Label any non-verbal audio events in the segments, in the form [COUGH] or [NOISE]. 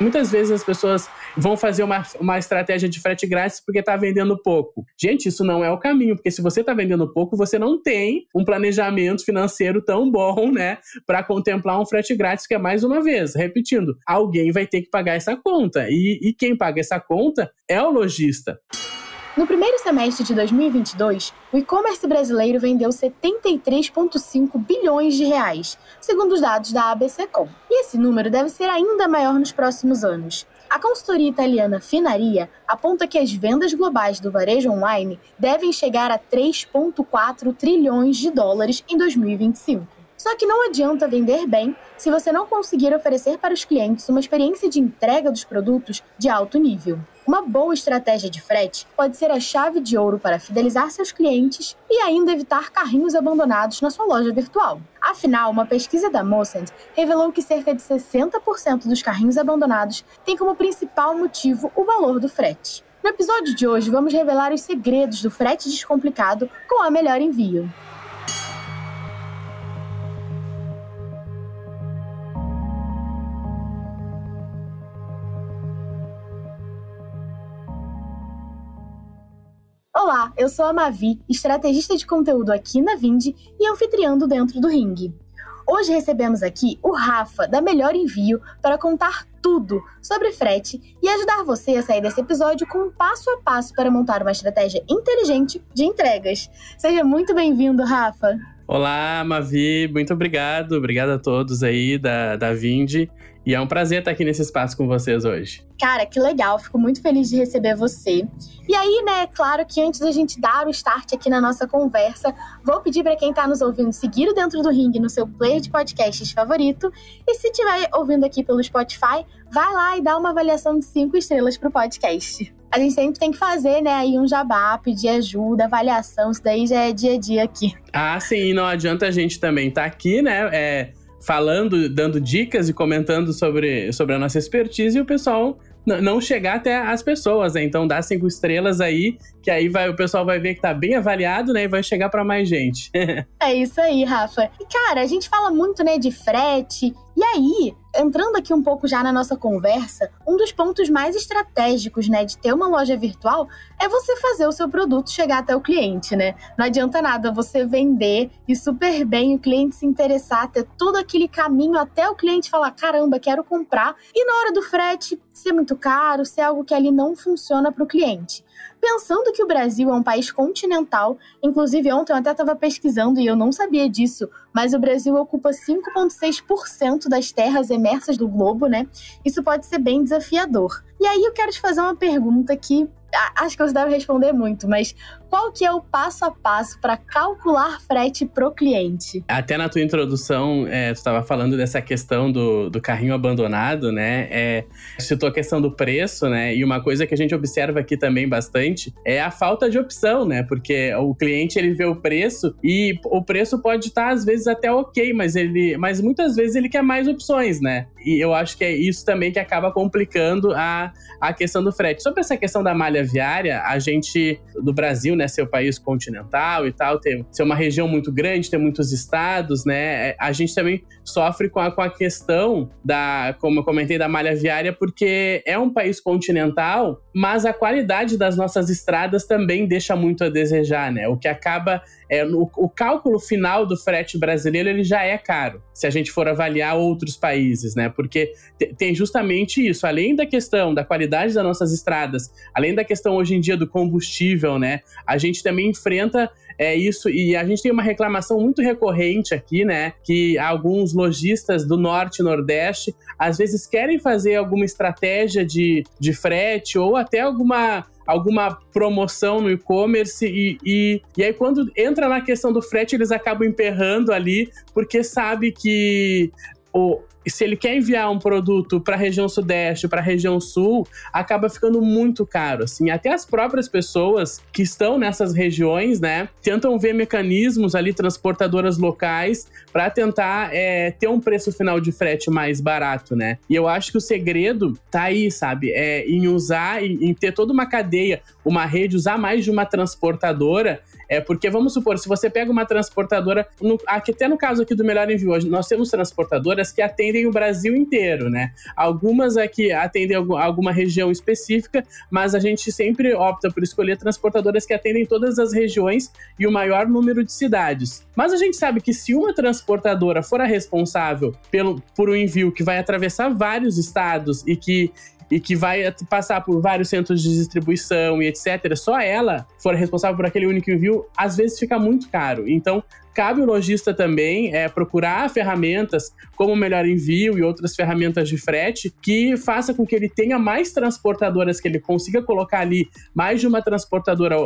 Muitas vezes as pessoas vão fazer uma, uma estratégia de frete grátis porque está vendendo pouco. Gente, isso não é o caminho, porque se você está vendendo pouco, você não tem um planejamento financeiro tão bom, né, para contemplar um frete grátis, que é mais uma vez, repetindo, alguém vai ter que pagar essa conta. E, e quem paga essa conta é o lojista. No primeiro semestre de 2022, o e-commerce brasileiro vendeu 73,5 bilhões de reais, segundo os dados da ABCcom. E esse número deve ser ainda maior nos próximos anos. A consultoria italiana Finaria aponta que as vendas globais do varejo online devem chegar a 3,4 trilhões de dólares em 2025. Só que não adianta vender bem se você não conseguir oferecer para os clientes uma experiência de entrega dos produtos de alto nível. Uma boa estratégia de frete pode ser a chave de ouro para fidelizar seus clientes e ainda evitar carrinhos abandonados na sua loja virtual. Afinal, uma pesquisa da Mossad revelou que cerca de 60% dos carrinhos abandonados têm como principal motivo o valor do frete. No episódio de hoje, vamos revelar os segredos do frete descomplicado com a melhor envio. Olá, eu sou a Mavi, estrategista de conteúdo aqui na Vindi e anfitriando Dentro do Ringue. Hoje recebemos aqui o Rafa, da Melhor Envio, para contar tudo sobre frete e ajudar você a sair desse episódio com um passo a passo para montar uma estratégia inteligente de entregas. Seja muito bem-vindo, Rafa! Olá, Mavi, muito obrigado. Obrigado a todos aí da, da Vindi. E é um prazer estar aqui nesse espaço com vocês hoje. Cara, que legal, fico muito feliz de receber você. E aí, né, claro que antes da gente dar o start aqui na nossa conversa, vou pedir para quem está nos ouvindo seguir o Dentro do Ring no seu player de podcasts favorito. E se estiver ouvindo aqui pelo Spotify, vai lá e dá uma avaliação de cinco estrelas pro podcast. A gente sempre tem que fazer, né, aí um jabá, pedir ajuda, avaliação, isso daí já é dia a dia aqui. Ah, sim, não adianta a gente também estar tá aqui, né, é, falando, dando dicas e comentando sobre, sobre a nossa expertise e o pessoal não chegar até as pessoas, né? Então dá cinco estrelas aí, que aí vai, o pessoal vai ver que tá bem avaliado, né? E vai chegar para mais gente. [LAUGHS] é isso aí, Rafa. E cara, a gente fala muito, né, de frete. E aí, entrando aqui um pouco já na nossa conversa, um dos pontos mais estratégicos, né, de ter uma loja virtual é você fazer o seu produto chegar até o cliente, né? Não adianta nada você vender e super bem o cliente se interessar, ter todo aquele caminho até o cliente falar: caramba, quero comprar, e na hora do frete ser muito caro, ser algo que ali não funciona para o cliente. Pensando que o Brasil é um país continental, inclusive ontem eu até estava pesquisando e eu não sabia disso, mas o Brasil ocupa 5,6% das terras emersas do globo, né? Isso pode ser bem desafiador. E aí eu quero te fazer uma pergunta que acho que você deve responder muito, mas qual que é o passo a passo para calcular frete pro cliente? Até na tua introdução, é, tu estava falando dessa questão do, do carrinho abandonado, né? É, citou a questão do preço, né? E uma coisa que a gente observa aqui também bastante é a falta de opção, né? Porque o cliente ele vê o preço e o preço pode estar às vezes até ok, mas ele, mas muitas vezes ele quer mais opções, né? E eu acho que é isso também que acaba complicando a, a questão do frete. Sobre essa questão da malha viária, a gente do Brasil né, ser o país continental e tal, ter, ser uma região muito grande, ter muitos estados, né, é, a gente também sofre com a, com a questão da, como eu comentei, da malha viária, porque é um país continental, mas a qualidade das nossas estradas também deixa muito a desejar, né, o que acaba, é, o, o cálculo final do frete brasileiro, ele já é caro, se a gente for avaliar outros países, né, porque tem justamente isso, além da questão da qualidade das nossas estradas, além da questão hoje em dia do combustível, né, a gente também enfrenta é isso, e a gente tem uma reclamação muito recorrente aqui, né? Que alguns lojistas do norte e nordeste às vezes querem fazer alguma estratégia de, de frete ou até alguma alguma promoção no e-commerce e, e, e aí quando entra na questão do frete eles acabam emperrando ali porque sabe que o, se ele quer enviar um produto para a região sudeste, para a região sul, acaba ficando muito caro, assim. Até as próprias pessoas que estão nessas regiões, né, tentam ver mecanismos ali, transportadoras locais, para tentar é, ter um preço final de frete mais barato, né? E eu acho que o segredo tá aí, sabe? É em usar, em, em ter toda uma cadeia, uma rede, usar mais de uma transportadora é porque, vamos supor, se você pega uma transportadora, no, até no caso aqui do Melhor Envio, nós temos transportadoras que atendem atendem o Brasil inteiro, né? Algumas aqui atendem alguma região específica, mas a gente sempre opta por escolher transportadoras que atendem todas as regiões e o maior número de cidades. Mas a gente sabe que se uma transportadora for a responsável pelo, por um envio que vai atravessar vários estados e que e que vai passar por vários centros de distribuição e etc., só ela for responsável por aquele único envio, às vezes fica muito caro. Então, cabe o lojista também é, procurar ferramentas como o Melhor Envio e outras ferramentas de frete que faça com que ele tenha mais transportadoras, que ele consiga colocar ali mais de uma transportadora,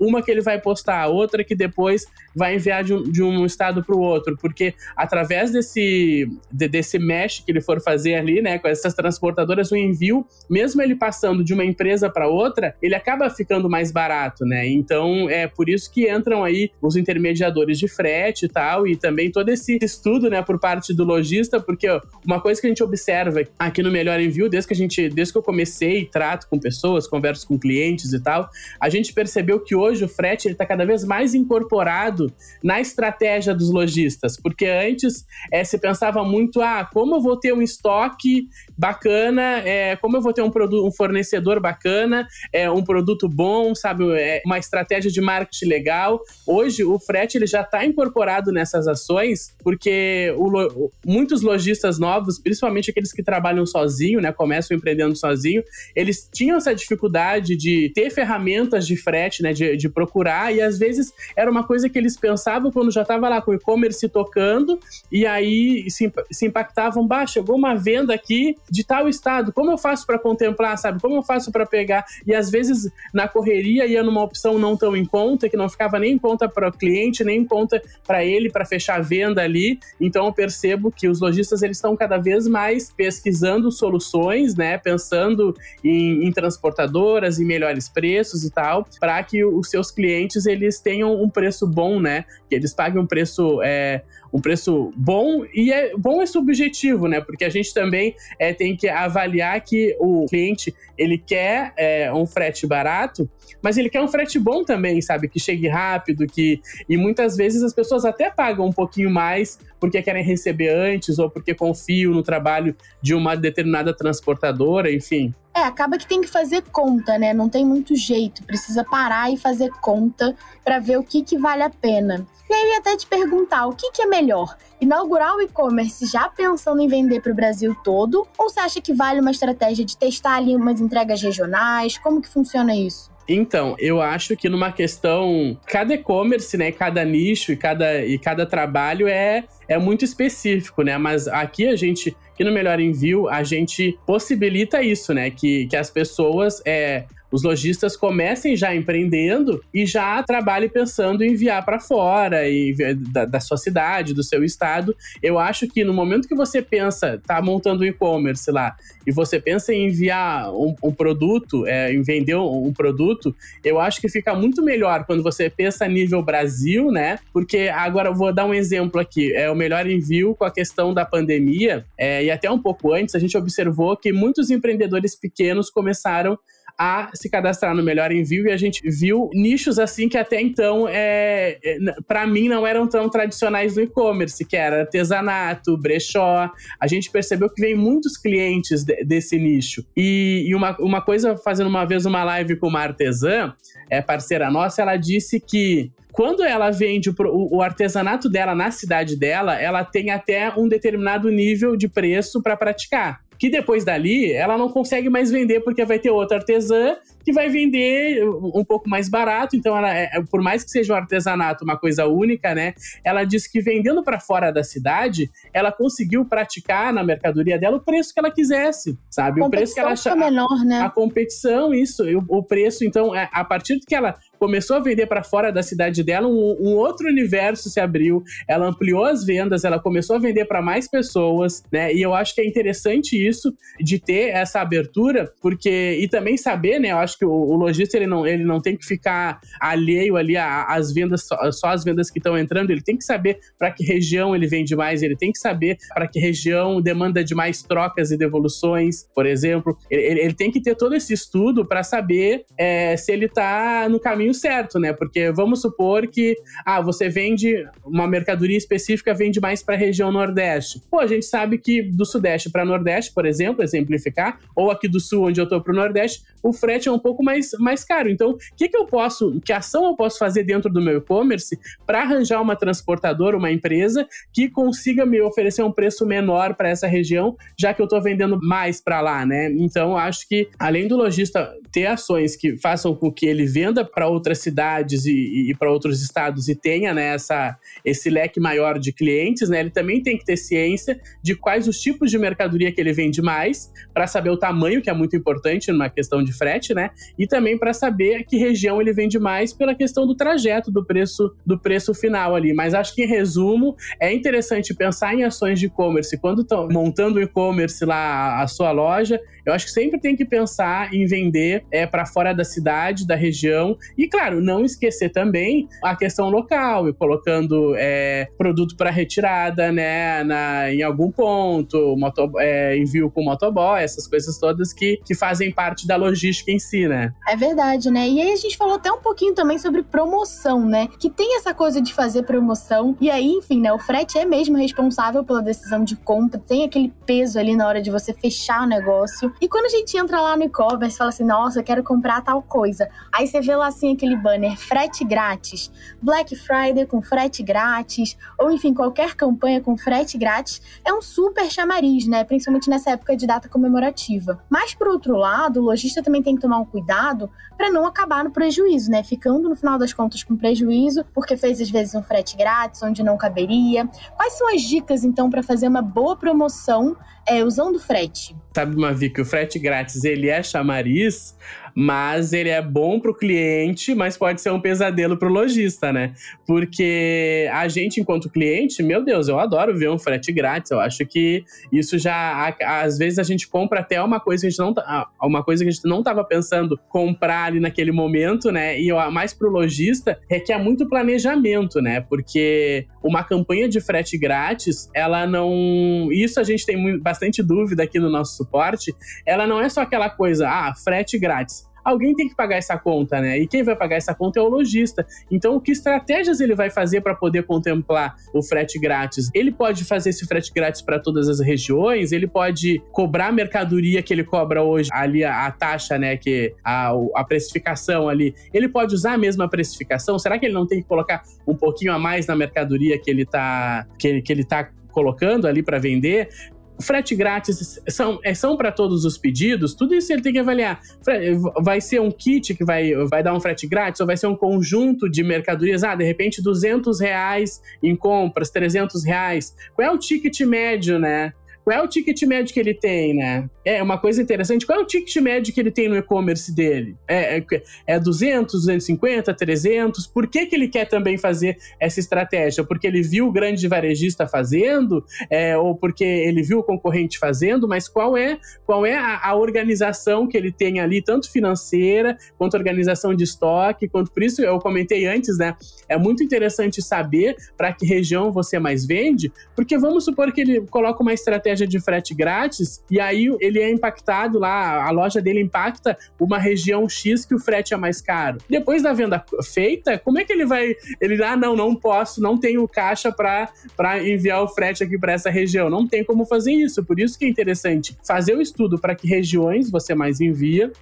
uma que ele vai postar, outra que depois vai enviar de um, de um estado para o outro, porque através desse, de, desse mesh que ele for fazer ali, né, com essas transportadoras, o envio, mesmo ele passando de uma empresa para outra, ele acaba ficando mais barato, né? Então é por isso que entram aí os intermediadores de frete e tal, e também todo esse estudo, né, por parte do lojista, porque uma coisa que a gente observa aqui no Melhor Envio, desde que a gente, desde que eu comecei, trato com pessoas, converso com clientes e tal, a gente percebeu que hoje o frete ele tá cada vez mais incorporado na estratégia dos lojistas, porque antes é, se pensava muito, ah, como eu vou ter um estoque bacana, é, como eu vou ter um produto, um fornecedor bacana, é, um produto bom, sabe, é, uma estratégia de marketing legal. Hoje o frete ele já está incorporado incorporado nessas ações, porque o, muitos lojistas novos, principalmente aqueles que trabalham sozinho, né, começam empreendendo sozinho, eles tinham essa dificuldade de ter ferramentas de frete, né, de, de procurar, e às vezes era uma coisa que eles pensavam quando já estava lá com o e-commerce tocando, e aí se, se impactavam, bah, chegou uma venda aqui de tal estado, como eu faço para contemplar, sabe? Como eu faço para pegar? E às vezes na correria ia numa opção não tão em conta, que não ficava nem em conta para o cliente, nem em conta para ele para fechar a venda ali. Então eu percebo que os lojistas eles estão cada vez mais pesquisando soluções, né, pensando em, em transportadoras, em melhores preços e tal, para que os seus clientes eles tenham um preço bom, né, que eles paguem um preço é, um preço bom e é bom é subjetivo, né? Porque a gente também é, tem que avaliar que o cliente ele quer é, um frete barato, mas ele quer um frete bom também, sabe? Que chegue rápido, que e muitas vezes as pessoas até pagam um pouquinho mais porque querem receber antes ou porque confiam no trabalho de uma determinada transportadora, enfim. É, acaba que tem que fazer conta, né? Não tem muito jeito. Precisa parar e fazer conta para ver o que, que vale a pena. E aí eu ia até te perguntar, o que, que é melhor? Inaugurar o e-commerce já pensando em vender para o Brasil todo? Ou você acha que vale uma estratégia de testar ali umas entregas regionais? Como que funciona isso? Então, eu acho que numa questão, cada e-commerce, né, cada nicho e cada, e cada trabalho é, é muito específico, né? Mas aqui a gente, aqui no Melhor Envio, a gente possibilita isso, né? Que, que as pessoas é, os lojistas comecem já empreendendo e já trabalhem pensando em enviar para fora e da, da, sua cidade, do seu estado. Eu acho que no momento que você pensa, tá montando um e-commerce lá, e você pensa em enviar um, um produto, é, em vender um, um, produto, eu acho que fica muito melhor quando você pensa a nível Brasil, né? Porque agora eu vou dar um exemplo aqui. É o melhor envio com a questão da pandemia, é, e até um pouco antes, a gente observou que muitos empreendedores pequenos começaram a se cadastrar no Melhor Envio e a gente viu nichos assim que até então, é, é para mim, não eram tão tradicionais do e-commerce, que era artesanato, brechó. A gente percebeu que vem muitos clientes de, desse nicho. E, e, uma, uma coisa, fazendo uma vez uma live com uma artesã, é parceira nossa, ela disse que quando ela vende o, artesanato dela na cidade dela, ela tem até um determinado nível de preço para praticar que depois dali ela não consegue mais vender porque vai ter outra artesã que vai vender um pouco mais barato. Então, ela, é, por mais que seja um artesanato uma coisa única, né? Ela disse que vendendo para fora da cidade, ela conseguiu praticar na mercadoria dela o preço que ela quisesse, sabe? O preço que ela achava. menor, né? A competição, isso. O, o preço, então, é, a partir do que ela começou a vender para fora da cidade dela, um, um, outro universo se abriu. Ela ampliou as vendas, ela começou a vender para mais pessoas, né? E eu acho que é interessante isso de ter essa abertura, porque e também saber, né? Eu acho acho que o, o lojista ele não, ele não tem que ficar alheio ali às vendas, só, as vendas que estão entrando, ele tem que saber para que região ele vende mais, ele tem que saber para que região demanda de mais trocas e devoluções, por exemplo. Ele, ele tem que ter todo esse estudo para saber é, se ele está no caminho certo, né? Porque vamos supor que ah, você vende uma mercadoria específica, vende mais para a região Nordeste. Pô, a gente sabe que do Sudeste para Nordeste, por exemplo, exemplificar, ou aqui do Sul, onde eu estou para o Nordeste, o frete é um pouco mais, mais caro. Então, o que, que eu posso, que ação eu posso fazer dentro do meu e-commerce para arranjar uma transportadora, uma empresa que consiga me oferecer um preço menor para essa região, já que eu estou vendendo mais para lá, né? Então, acho que além do lojista ter ações que façam com que ele venda para outras cidades e, e para outros estados e tenha né, essa, esse leque maior de clientes, né? Ele também tem que ter ciência de quais os tipos de mercadoria que ele vende mais, para saber o tamanho, que é muito importante numa questão de frete, né? E também para saber que região ele vende mais pela questão do trajeto do preço do preço final ali. Mas acho que em resumo é interessante pensar em ações de e-commerce quando estão montando o e-commerce lá a sua loja. Eu acho que sempre tem que pensar em vender é para fora da cidade, da região e claro não esquecer também a questão local e colocando é, produto para retirada, né, na, em algum ponto, moto, é, envio com motoboy, essas coisas todas que, que fazem parte da logística em si, né? É verdade, né? E aí a gente falou até um pouquinho também sobre promoção, né? Que tem essa coisa de fazer promoção. E aí, enfim, né? O frete é mesmo responsável pela decisão de compra, tem aquele peso ali na hora de você fechar o negócio. E quando a gente entra lá no e-commerce fala assim, nossa, quero comprar tal coisa. Aí você vê lá assim aquele banner frete grátis, Black Friday com frete grátis, ou enfim, qualquer campanha com frete grátis, é um super chamariz, né? Principalmente nessa época de data comemorativa. Mas por outro lado, o lojista também tem que tomar um cuidado para não acabar no prejuízo, né? Ficando no final das contas com prejuízo, porque fez às vezes um frete grátis onde não caberia. Quais são as dicas então para fazer uma boa promoção é, usando frete? Sabe, Mavi, que o frete grátis ele é chamariz, mas ele é bom para o cliente, mas pode ser um pesadelo para o lojista, né? Porque a gente, enquanto cliente, meu Deus, eu adoro ver um frete grátis. Eu acho que isso já, às vezes, a gente compra até uma coisa que a gente não, uma coisa que a gente não estava pensando comprar ali naquele momento, né? E mais para o lojista requer muito planejamento, né? Porque uma campanha de frete grátis, ela não. Isso a gente tem bastante dúvida aqui no nosso suporte. Ela não é só aquela coisa, ah, frete grátis alguém tem que pagar essa conta, né? E quem vai pagar essa conta é o lojista. Então, que estratégias ele vai fazer para poder contemplar o frete grátis? Ele pode fazer esse frete grátis para todas as regiões, ele pode cobrar a mercadoria que ele cobra hoje, ali a, a taxa, né, que a, a precificação ali. Ele pode usar a mesma precificação? Será que ele não tem que colocar um pouquinho a mais na mercadoria que ele tá que, que ele tá colocando ali para vender, frete grátis são, é, são para todos os pedidos, tudo isso ele tem que avaliar. Vai ser um kit que vai, vai dar um frete grátis ou vai ser um conjunto de mercadorias? Ah, de repente 200 reais em compras, 300 reais. Qual é o ticket médio, né? Qual é o ticket médio que ele tem, né? É uma coisa interessante. Qual é o ticket médio que ele tem no e-commerce dele? É, é, é 200, 250, 300? Por que, que ele quer também fazer essa estratégia? Porque ele viu o grande varejista fazendo? É, ou porque ele viu o concorrente fazendo? Mas qual é, qual é a, a organização que ele tem ali, tanto financeira, quanto organização de estoque, quanto por isso eu comentei antes, né? É muito interessante saber para que região você mais vende, porque vamos supor que ele coloca uma estratégia estratégia de frete grátis e aí ele é impactado lá, a loja dele impacta uma região X que o frete é mais caro. Depois da venda feita, como é que ele vai. Ele, ah, não, não posso, não tenho caixa para enviar o frete aqui para essa região. Não tem como fazer isso. Por isso que é interessante fazer o estudo para que regiões você mais envia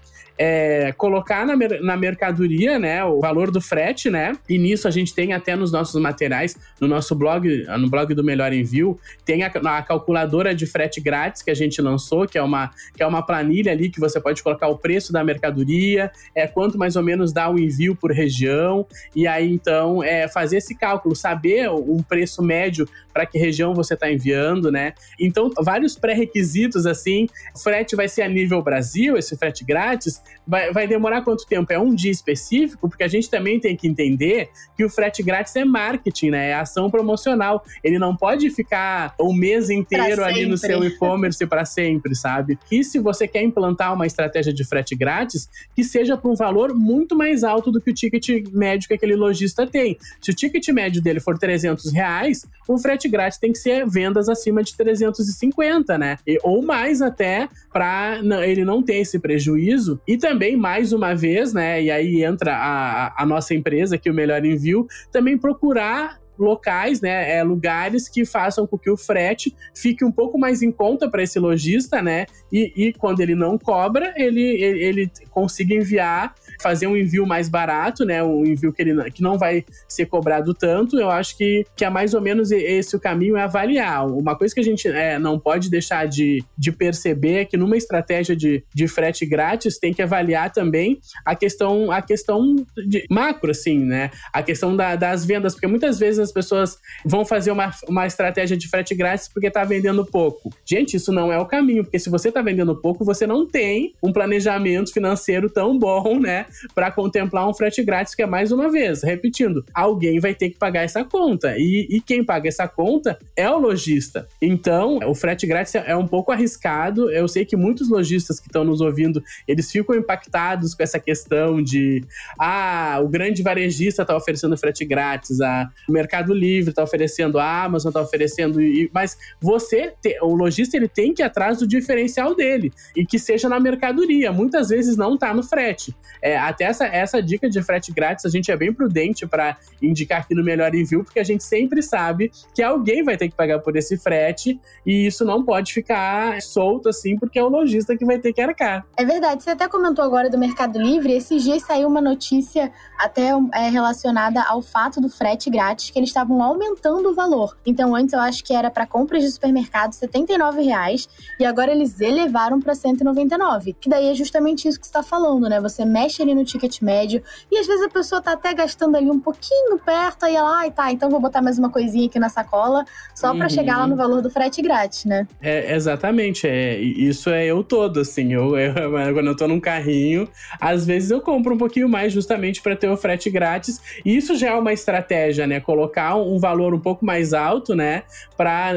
é, colocar na, mer na mercadoria, né, o valor do frete, né? E nisso a gente tem até nos nossos materiais, no nosso blog, no blog do Melhor Envio, tem a, a calculadora de frete grátis que a gente lançou, que é uma que é uma planilha ali que você pode colocar o preço da mercadoria, é quanto mais ou menos dá o envio por região, e aí então é fazer esse cálculo, saber um preço médio para que região você está enviando, né? Então, vários pré-requisitos assim, frete vai ser a nível Brasil, esse frete grátis, vai, vai demorar quanto tempo? É um dia específico? Porque a gente também tem que entender que o frete grátis é marketing, né? É ação promocional. Ele não pode ficar o mês inteiro ali no seu e-commerce para sempre, sabe? E se você quer implantar uma estratégia de frete grátis, que seja por um valor muito mais alto do que o ticket médio que aquele lojista tem. Se o ticket médio dele for 300 reais, o frete grátis tem que ser vendas acima de 350, né? E, ou mais até, para ele não ter esse prejuízo. E também, mais uma vez, né? E aí entra a, a nossa empresa, que é o Melhor Envio, também procurar locais, né, é, lugares que façam com que o frete fique um pouco mais em conta para esse lojista, né, e, e, quando ele não cobra, ele, ele, ele consiga enviar fazer um envio mais barato, né? Um envio que, ele, que não vai ser cobrado tanto. Eu acho que, que é mais ou menos esse o caminho, é avaliar. Uma coisa que a gente é, não pode deixar de, de perceber é que numa estratégia de, de frete grátis tem que avaliar também a questão, a questão de macro, assim, né? A questão da, das vendas, porque muitas vezes as pessoas vão fazer uma, uma estratégia de frete grátis porque tá vendendo pouco. Gente, isso não é o caminho, porque se você tá vendendo pouco, você não tem um planejamento financeiro tão bom, né? para contemplar um frete grátis, que é mais uma vez, repetindo, alguém vai ter que pagar essa conta. E, e quem paga essa conta é o lojista. Então, o frete grátis é um pouco arriscado. Eu sei que muitos lojistas que estão nos ouvindo, eles ficam impactados com essa questão de ah, o grande varejista está oferecendo frete grátis, a, o Mercado Livre está oferecendo, a Amazon está oferecendo, e, mas você, te, o lojista, ele tem que ir atrás do diferencial dele e que seja na mercadoria. Muitas vezes não está no frete. É, até essa, essa dica de frete grátis, a gente é bem prudente para indicar aqui no Melhor Envio, porque a gente sempre sabe que alguém vai ter que pagar por esse frete e isso não pode ficar solto assim, porque é o lojista que vai ter que arcar. É verdade, você até comentou agora do Mercado Livre, esses dias saiu uma notícia até é, relacionada ao fato do frete grátis, que eles estavam aumentando o valor. Então, antes eu acho que era para compras de supermercado R$ 79,00 e agora eles elevaram para 199, que daí é justamente isso que você está falando, né? Você mexe ali no ticket médio. E às vezes a pessoa tá até gastando ali um pouquinho perto, aí ela, ai tá, então vou botar mais uma coisinha aqui na sacola, só para uhum. chegar lá no valor do frete grátis, né? É, exatamente, é, isso é eu todo, assim, eu, [LAUGHS] eu, quando eu tô num carrinho, às vezes eu compro um pouquinho mais justamente para ter o frete grátis, e isso já é uma estratégia, né, colocar um valor um pouco mais alto, né, para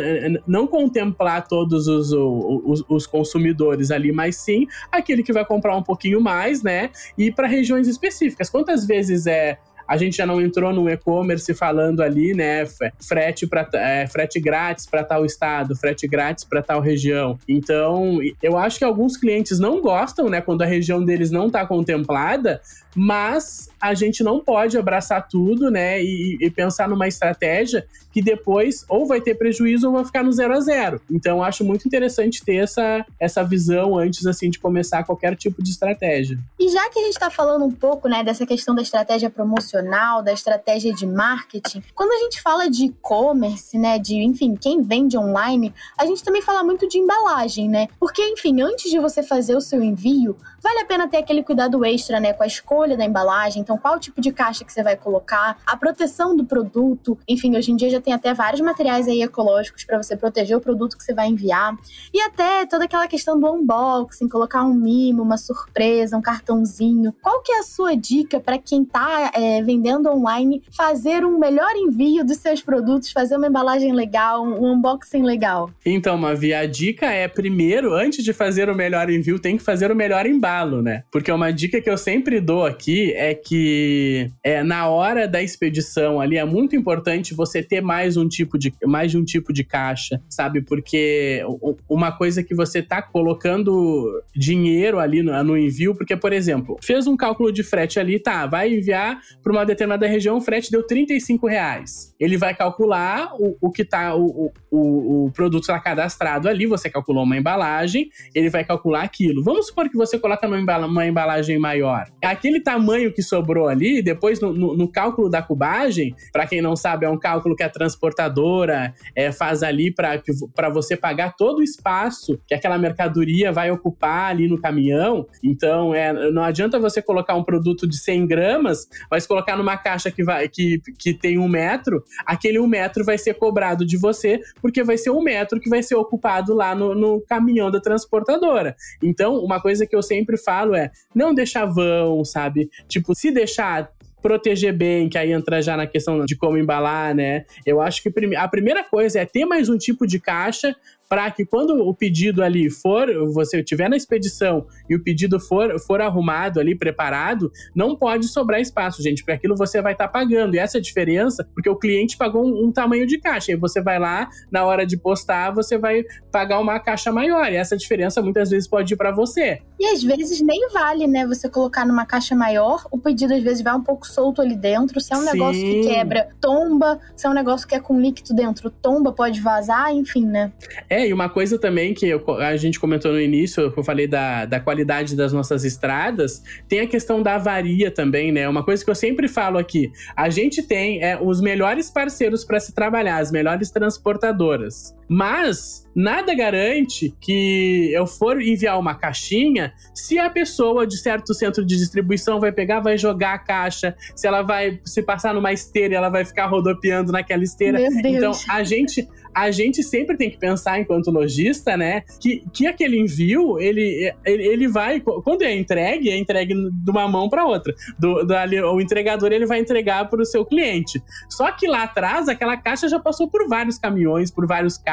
não contemplar todos os, os, os consumidores ali, mas sim aquele que vai comprar um pouquinho mais, né, e para regiões específicas. Quantas vezes é a gente já não entrou no e-commerce falando ali, né, frete para é, frete grátis para tal estado, frete grátis para tal região. Então, eu acho que alguns clientes não gostam, né, quando a região deles não está contemplada, mas a gente não pode abraçar tudo, né, e, e, pensar numa estratégia que depois ou vai ter prejuízo ou vai ficar no zero a zero. Então, acho muito interessante ter essa, essa visão antes, assim, de começar qualquer tipo de estratégia. E já que a gente está falando um pouco, né, dessa questão da estratégia promocional, da estratégia de marketing, quando a gente fala de e-commerce, né, de, enfim, quem vende online, a gente também fala muito de embalagem, né? Porque, enfim, antes de você fazer o seu envio, vale a pena ter aquele cuidado extra, né, com a escolha da embalagem, então qual tipo de caixa que você vai colocar, a proteção do produto, enfim, hoje em dia já tem até vários materiais aí ecológicos para você proteger o produto que você vai enviar, e até toda aquela questão do unboxing, colocar um mimo, uma surpresa, um cartãozinho. Qual que é a sua dica para quem está é, vendendo online fazer um melhor envio dos seus produtos, fazer uma embalagem legal, um unboxing legal? Então, Mavi, a dica é primeiro, antes de fazer o melhor envio, tem que fazer o melhor embalo né? Porque uma dica que eu sempre dou aqui é que é, na hora da expedição ali é muito importante você ter mais um tipo de mais de um tipo de caixa, sabe? Porque uma coisa que você tá colocando dinheiro ali no, no envio, porque por exemplo, fez um cálculo de frete ali, tá, vai enviar para uma determinada região, o frete deu 35 reais. Ele vai calcular o, o que tá o, o, o produto está cadastrado ali, você calculou uma embalagem, ele vai calcular aquilo. Vamos supor que você coloca numa embalagem maior. Aquele tamanho que sobrou ali, depois no, no, no cálculo da cubagem, para quem não sabe, é um cálculo que a transportadora é, faz ali para você pagar todo o espaço que aquela mercadoria vai ocupar ali no caminhão. Então, é, não adianta você colocar um produto de 100 gramas, mas colocar numa caixa que, vai, que, que tem um metro, aquele um metro vai ser cobrado de você, porque vai ser um metro que vai ser ocupado lá no, no caminhão da transportadora. Então, uma coisa que eu sempre falo é não deixar vão, sabe? Tipo, se deixar proteger bem, que aí entra já na questão de como embalar, né? Eu acho que a primeira coisa é ter mais um tipo de caixa para que quando o pedido ali for, você estiver na expedição e o pedido for, for arrumado ali, preparado, não pode sobrar espaço, gente, porque aquilo você vai estar tá pagando. E essa é a diferença, porque o cliente pagou um, um, tamanho de caixa. E você vai lá, na hora de postar, você vai pagar uma caixa maior. E essa diferença muitas vezes pode ir para você. E às vezes nem vale, né? Você colocar numa caixa maior, o pedido às vezes vai um pouco solto ali dentro. Se é um Sim. negócio que quebra, tomba. Se é um negócio que é com líquido dentro, tomba, pode vazar, enfim, né? É, e uma coisa também que eu, a gente comentou no início, que eu falei da, da qualidade das nossas estradas, tem a questão da avaria também, né? Uma coisa que eu sempre falo aqui: a gente tem é, os melhores parceiros para se trabalhar, as melhores transportadoras. Mas nada garante que eu for enviar uma caixinha se a pessoa de certo centro de distribuição vai pegar, vai jogar a caixa, se ela vai se passar numa esteira, ela vai ficar rodopiando naquela esteira. Então a gente a gente sempre tem que pensar, enquanto lojista, né, que, que aquele envio, ele, ele, ele vai, quando é entregue, é entregue de uma mão para outra. Do, do, o entregador, ele vai entregar para o seu cliente. Só que lá atrás, aquela caixa já passou por vários caminhões, por vários carros,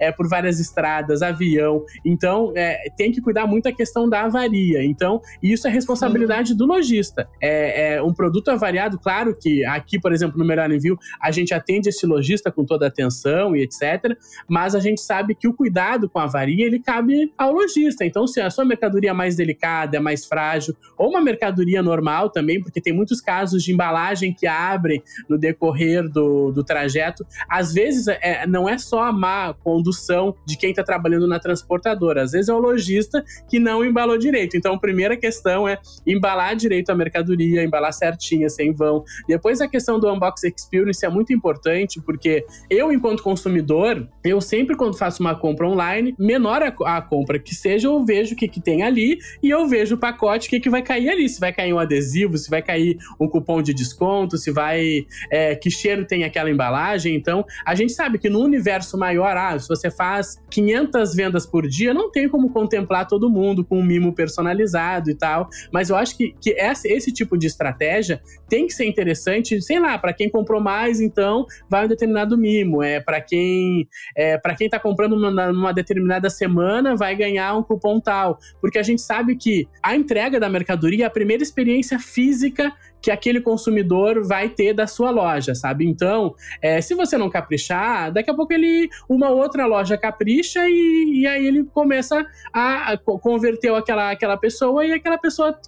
é, por várias estradas, avião. Então, é, tem que cuidar muito a questão da avaria. Então, isso é responsabilidade Sim. do lojista. É, é, um produto avariado, claro que aqui, por exemplo, no Melhor Envio, a gente atende esse lojista com toda a atenção e etc. Mas a gente sabe que o cuidado com a avaria ele cabe ao lojista. Então, se a sua mercadoria é mais delicada, é mais frágil, ou uma mercadoria normal também, porque tem muitos casos de embalagem que abrem no decorrer do, do trajeto, às vezes é, não é só a má condução de quem está trabalhando na transportadora, às vezes é o lojista que não embalou direito. Então, a primeira questão é embalar direito a mercadoria, embalar certinha, sem vão. Depois, a questão do unbox experience é muito importante, porque eu, enquanto consumidor, eu sempre, quando faço uma compra online, menor a, a compra que seja, eu vejo o que, que tem ali e eu vejo o pacote, o que, que vai cair ali. Se vai cair um adesivo, se vai cair um cupom de desconto, se vai. É, que cheiro tem aquela embalagem. Então, a gente sabe que no universo maior, ah, se você faz 500 vendas por dia, não tem como contemplar todo mundo com um mimo personalizado e tal. Mas eu acho que, que esse, tipo de estratégia tem que ser interessante, sei lá, para quem comprou mais, então vai um determinado mimo. É para quem é, para quem está comprando numa determinada semana vai ganhar um cupom tal, porque a gente sabe que a entrega da mercadoria é a primeira experiência física que aquele consumidor vai ter da sua loja, sabe? Então, é, se você não caprichar, daqui a pouco ele uma outra loja capricha e, e aí ele começa a, a converter aquela, aquela pessoa e aquela pessoa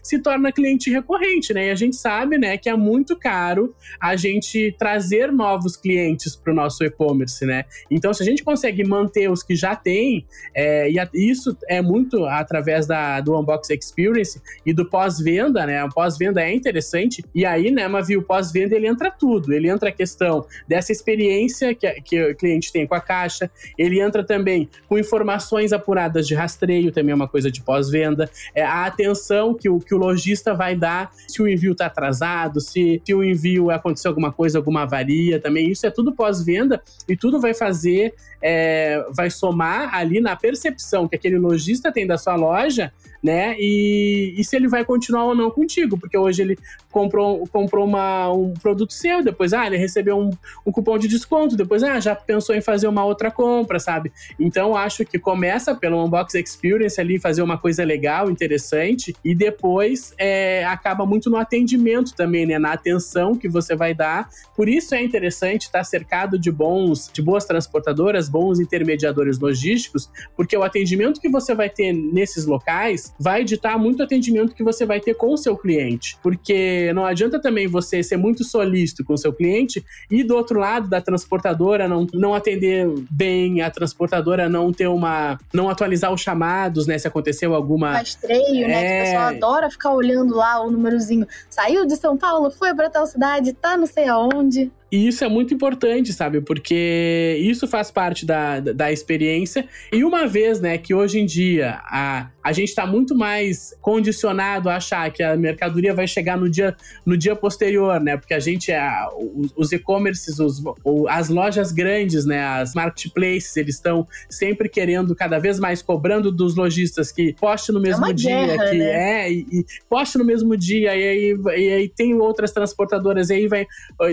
se torna cliente recorrente, né? E a gente sabe, né, que é muito caro a gente trazer novos clientes para o nosso e-commerce, né? Então, se a gente consegue manter os que já tem, é, e a, isso é muito através da, do Unbox Experience e do pós-venda, né? O pós-venda é interessante interessante. E aí, né, Mavi, o pós-venda ele entra tudo. Ele entra a questão dessa experiência que, que o cliente tem com a caixa, ele entra também com informações apuradas de rastreio, também é uma coisa de pós-venda. É a atenção que o, que o lojista vai dar se o envio está atrasado, se, se o envio aconteceu alguma coisa, alguma avaria também. Isso é tudo pós-venda e tudo vai fazer, é, vai somar ali na percepção que aquele lojista tem da sua loja né? E, e, se ele vai continuar ou não contigo, porque hoje ele comprou, comprou uma, um produto seu, depois, ah, ele recebeu um, um cupom de desconto, depois, ah, já pensou em fazer uma outra compra, sabe? Então, acho que começa pelo Unbox Experience ali, fazer uma coisa legal, interessante, e depois é, acaba muito no atendimento também, né? Na atenção que você vai dar. Por isso é interessante estar cercado de bons, de boas transportadoras, bons intermediadores logísticos, porque o atendimento que você vai ter nesses locais vai ditar muito atendimento que você vai ter com o seu cliente. Porque não adianta também você ser muito solícito com o seu cliente e do outro lado da transportadora não, não atender bem, a transportadora não ter uma. não atualizar os chamados, né? Se aconteceu alguma. Rastreio, é... né? Que o pessoal é. adora ficar olhando lá o númerozinho. Saiu de São Paulo, foi para tal cidade, tá não sei aonde. E isso é muito importante, sabe? Porque isso faz parte da, da experiência. E uma vez, né, que hoje em dia a, a gente está muito mais condicionado a achar que a mercadoria vai chegar no dia, no dia posterior, né? Porque a gente, é, os, os e-commerces, as lojas grandes, né, as marketplaces, eles estão sempre querendo, cada vez mais cobrando dos lojistas que poste no mesmo é dia, guerra, que né? é, e, e, poste no mesmo dia, e aí, e aí tem outras transportadoras, e aí vai,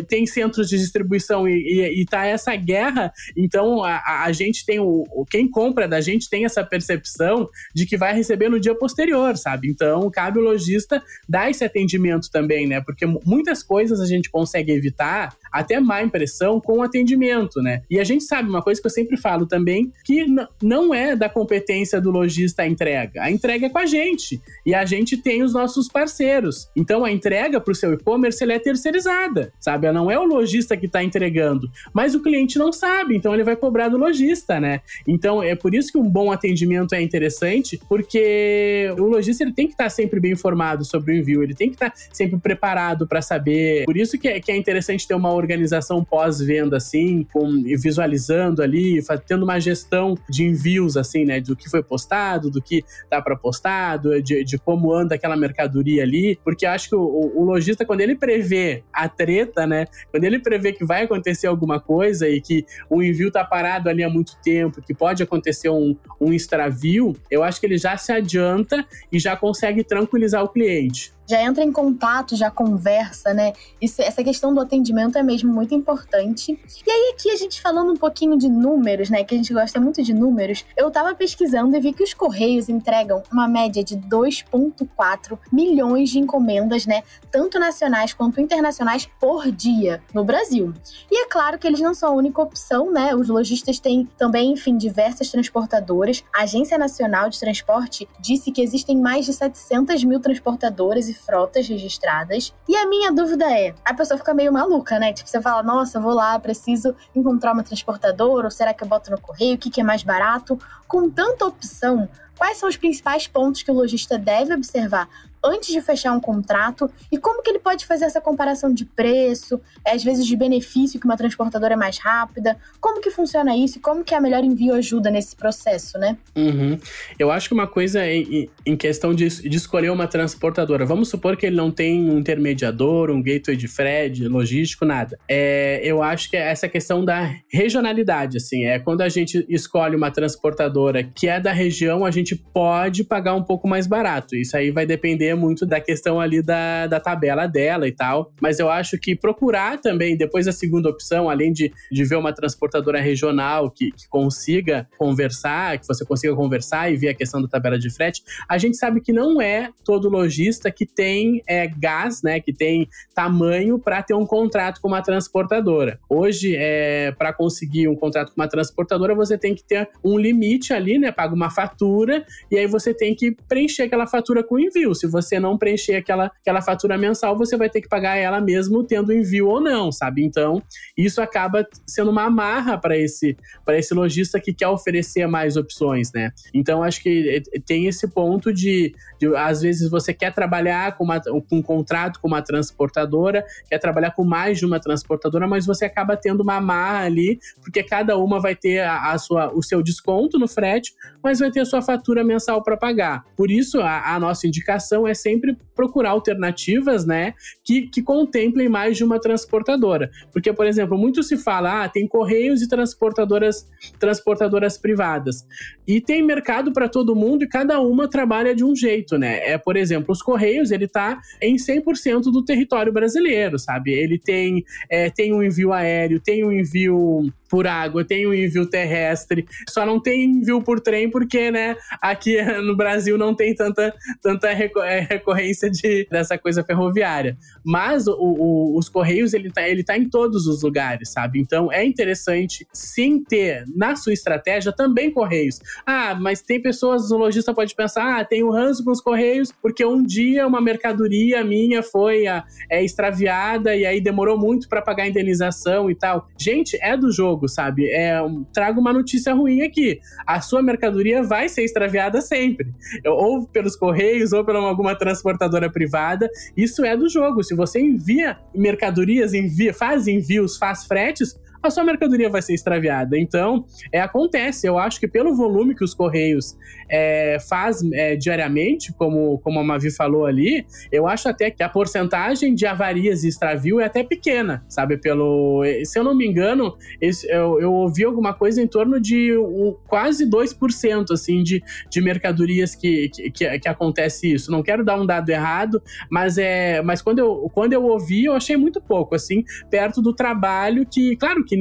tem centros de distribuição e, e, e tá essa guerra, então a, a gente tem o, quem compra da gente tem essa percepção de que vai receber no dia posterior, sabe? Então cabe o lojista dar esse atendimento também, né? Porque muitas coisas a gente consegue evitar, até má impressão, com o atendimento, né? E a gente sabe uma coisa que eu sempre falo também, que não é da competência do lojista a entrega. A entrega é com a gente. E a gente tem os nossos parceiros. Então a entrega para o seu e-commerce é terceirizada, sabe? Não é o lojista que está entregando. Mas o cliente não sabe, então ele vai cobrar do lojista, né? Então é por isso que um bom atendimento é interessante, porque o lojista ele tem que estar tá sempre bem informado sobre o envio, ele tem que estar tá sempre preparado para saber. Por isso que é, que é interessante ter uma organização pós-venda assim, com, visualizando ali, tendo uma gestão de envios assim, né? Do que foi postado, do que tá para postado, de, de como anda aquela mercadoria ali, porque eu acho que o, o lojista, quando ele prevê a treta, né? Quando ele prevê que vai acontecer alguma coisa e que o envio tá parado ali há muito tempo, que pode acontecer um, um extravio, eu acho que ele já se adianta e já consegue tranquilizar o cliente já entra em contato, já conversa, né? Isso, essa questão do atendimento é mesmo muito importante. E aí, aqui a gente falando um pouquinho de números, né? Que a gente gosta muito de números. Eu tava pesquisando e vi que os Correios entregam uma média de 2,4 milhões de encomendas, né? Tanto nacionais quanto internacionais por dia no Brasil. E é claro que eles não são a única opção, né? Os lojistas têm também, enfim, diversas transportadoras. A Agência Nacional de Transporte disse que existem mais de 700 mil transportadoras frotas registradas. E a minha dúvida é: a pessoa fica meio maluca, né? Tipo, você fala, nossa, vou lá, preciso encontrar uma transportadora, ou será que eu boto no correio? O que, que é mais barato? Com tanta opção, quais são os principais pontos que o lojista deve observar antes de fechar um contrato e como que ele pode fazer essa comparação de preço, às vezes de benefício que uma transportadora é mais rápida, como que funciona isso e como que a melhor envio ajuda nesse processo, né? Uhum. Eu acho que uma coisa em, em questão de, de, escolher uma transportadora, vamos supor que ele não tem um intermediador, um gateway de Fred, logístico, nada. É, eu acho que é essa questão da regionalidade, assim, é quando a gente escolhe uma transportadora que é da região, a gente pode pagar um pouco mais barato. Isso aí vai depender muito da questão ali da, da tabela dela e tal. Mas eu acho que procurar também, depois da segunda opção, além de, de ver uma transportadora regional que, que consiga conversar, que você consiga conversar e ver a questão da tabela de frete, a gente sabe que não é todo lojista que tem é, gás, né, que tem tamanho para ter um contrato com uma transportadora. Hoje, é, para conseguir um contrato com uma transportadora, você tem que ter um limite ali, né, paga uma fatura e aí você tem que preencher aquela fatura com envio. Se você você não preencher aquela, aquela fatura mensal, você vai ter que pagar ela mesmo tendo envio ou não, sabe? Então, isso acaba sendo uma amarra para esse, esse lojista que quer oferecer mais opções, né? Então, acho que tem esse ponto de, de às vezes, você quer trabalhar com, uma, com um contrato com uma transportadora, quer trabalhar com mais de uma transportadora, mas você acaba tendo uma amarra ali, porque cada uma vai ter a, a sua, o seu desconto no frete, mas vai ter a sua fatura mensal para pagar. Por isso, a, a nossa indicação é é sempre procurar alternativas, né, que, que contemplem mais de uma transportadora. Porque, por exemplo, muito se fala, ah, tem correios e transportadoras, transportadoras privadas. E tem mercado para todo mundo e cada uma trabalha de um jeito, né? É, por exemplo, os correios, ele tá em 100% do território brasileiro, sabe? Ele tem, é, tem um envio aéreo, tem um envio por água, tem o envio terrestre, só não tem envio por trem porque, né, aqui [LAUGHS] no Brasil não tem tanta, tanta é, recorrência de, dessa coisa ferroviária. Mas o, o, os Correios, ele tá, ele tá em todos os lugares, sabe? Então é interessante sim ter na sua estratégia também Correios. Ah, mas tem pessoas, o lojista pode pensar, ah, tem o ranço com os Correios porque um dia uma mercadoria minha foi a, é, extraviada e aí demorou muito para pagar a indenização e tal. Gente, é do jogo jogo, sabe? É, trago uma notícia ruim aqui. A sua mercadoria vai ser extraviada sempre. Ou pelos correios, ou por alguma transportadora privada. Isso é do jogo. Se você envia mercadorias, envia, faz envios, faz fretes, a sua mercadoria vai ser extraviada. Então, é, acontece. Eu acho que pelo volume que os Correios é, faz é, diariamente, como, como a Mavi falou ali, eu acho até que a porcentagem de avarias e extravio é até pequena, sabe? Pelo. Se eu não me engano, eu, eu ouvi alguma coisa em torno de um, quase 2% assim, de, de mercadorias que, que, que, que acontece isso. Não quero dar um dado errado, mas é. Mas quando eu, quando eu ouvi, eu achei muito pouco, assim, perto do trabalho que, claro que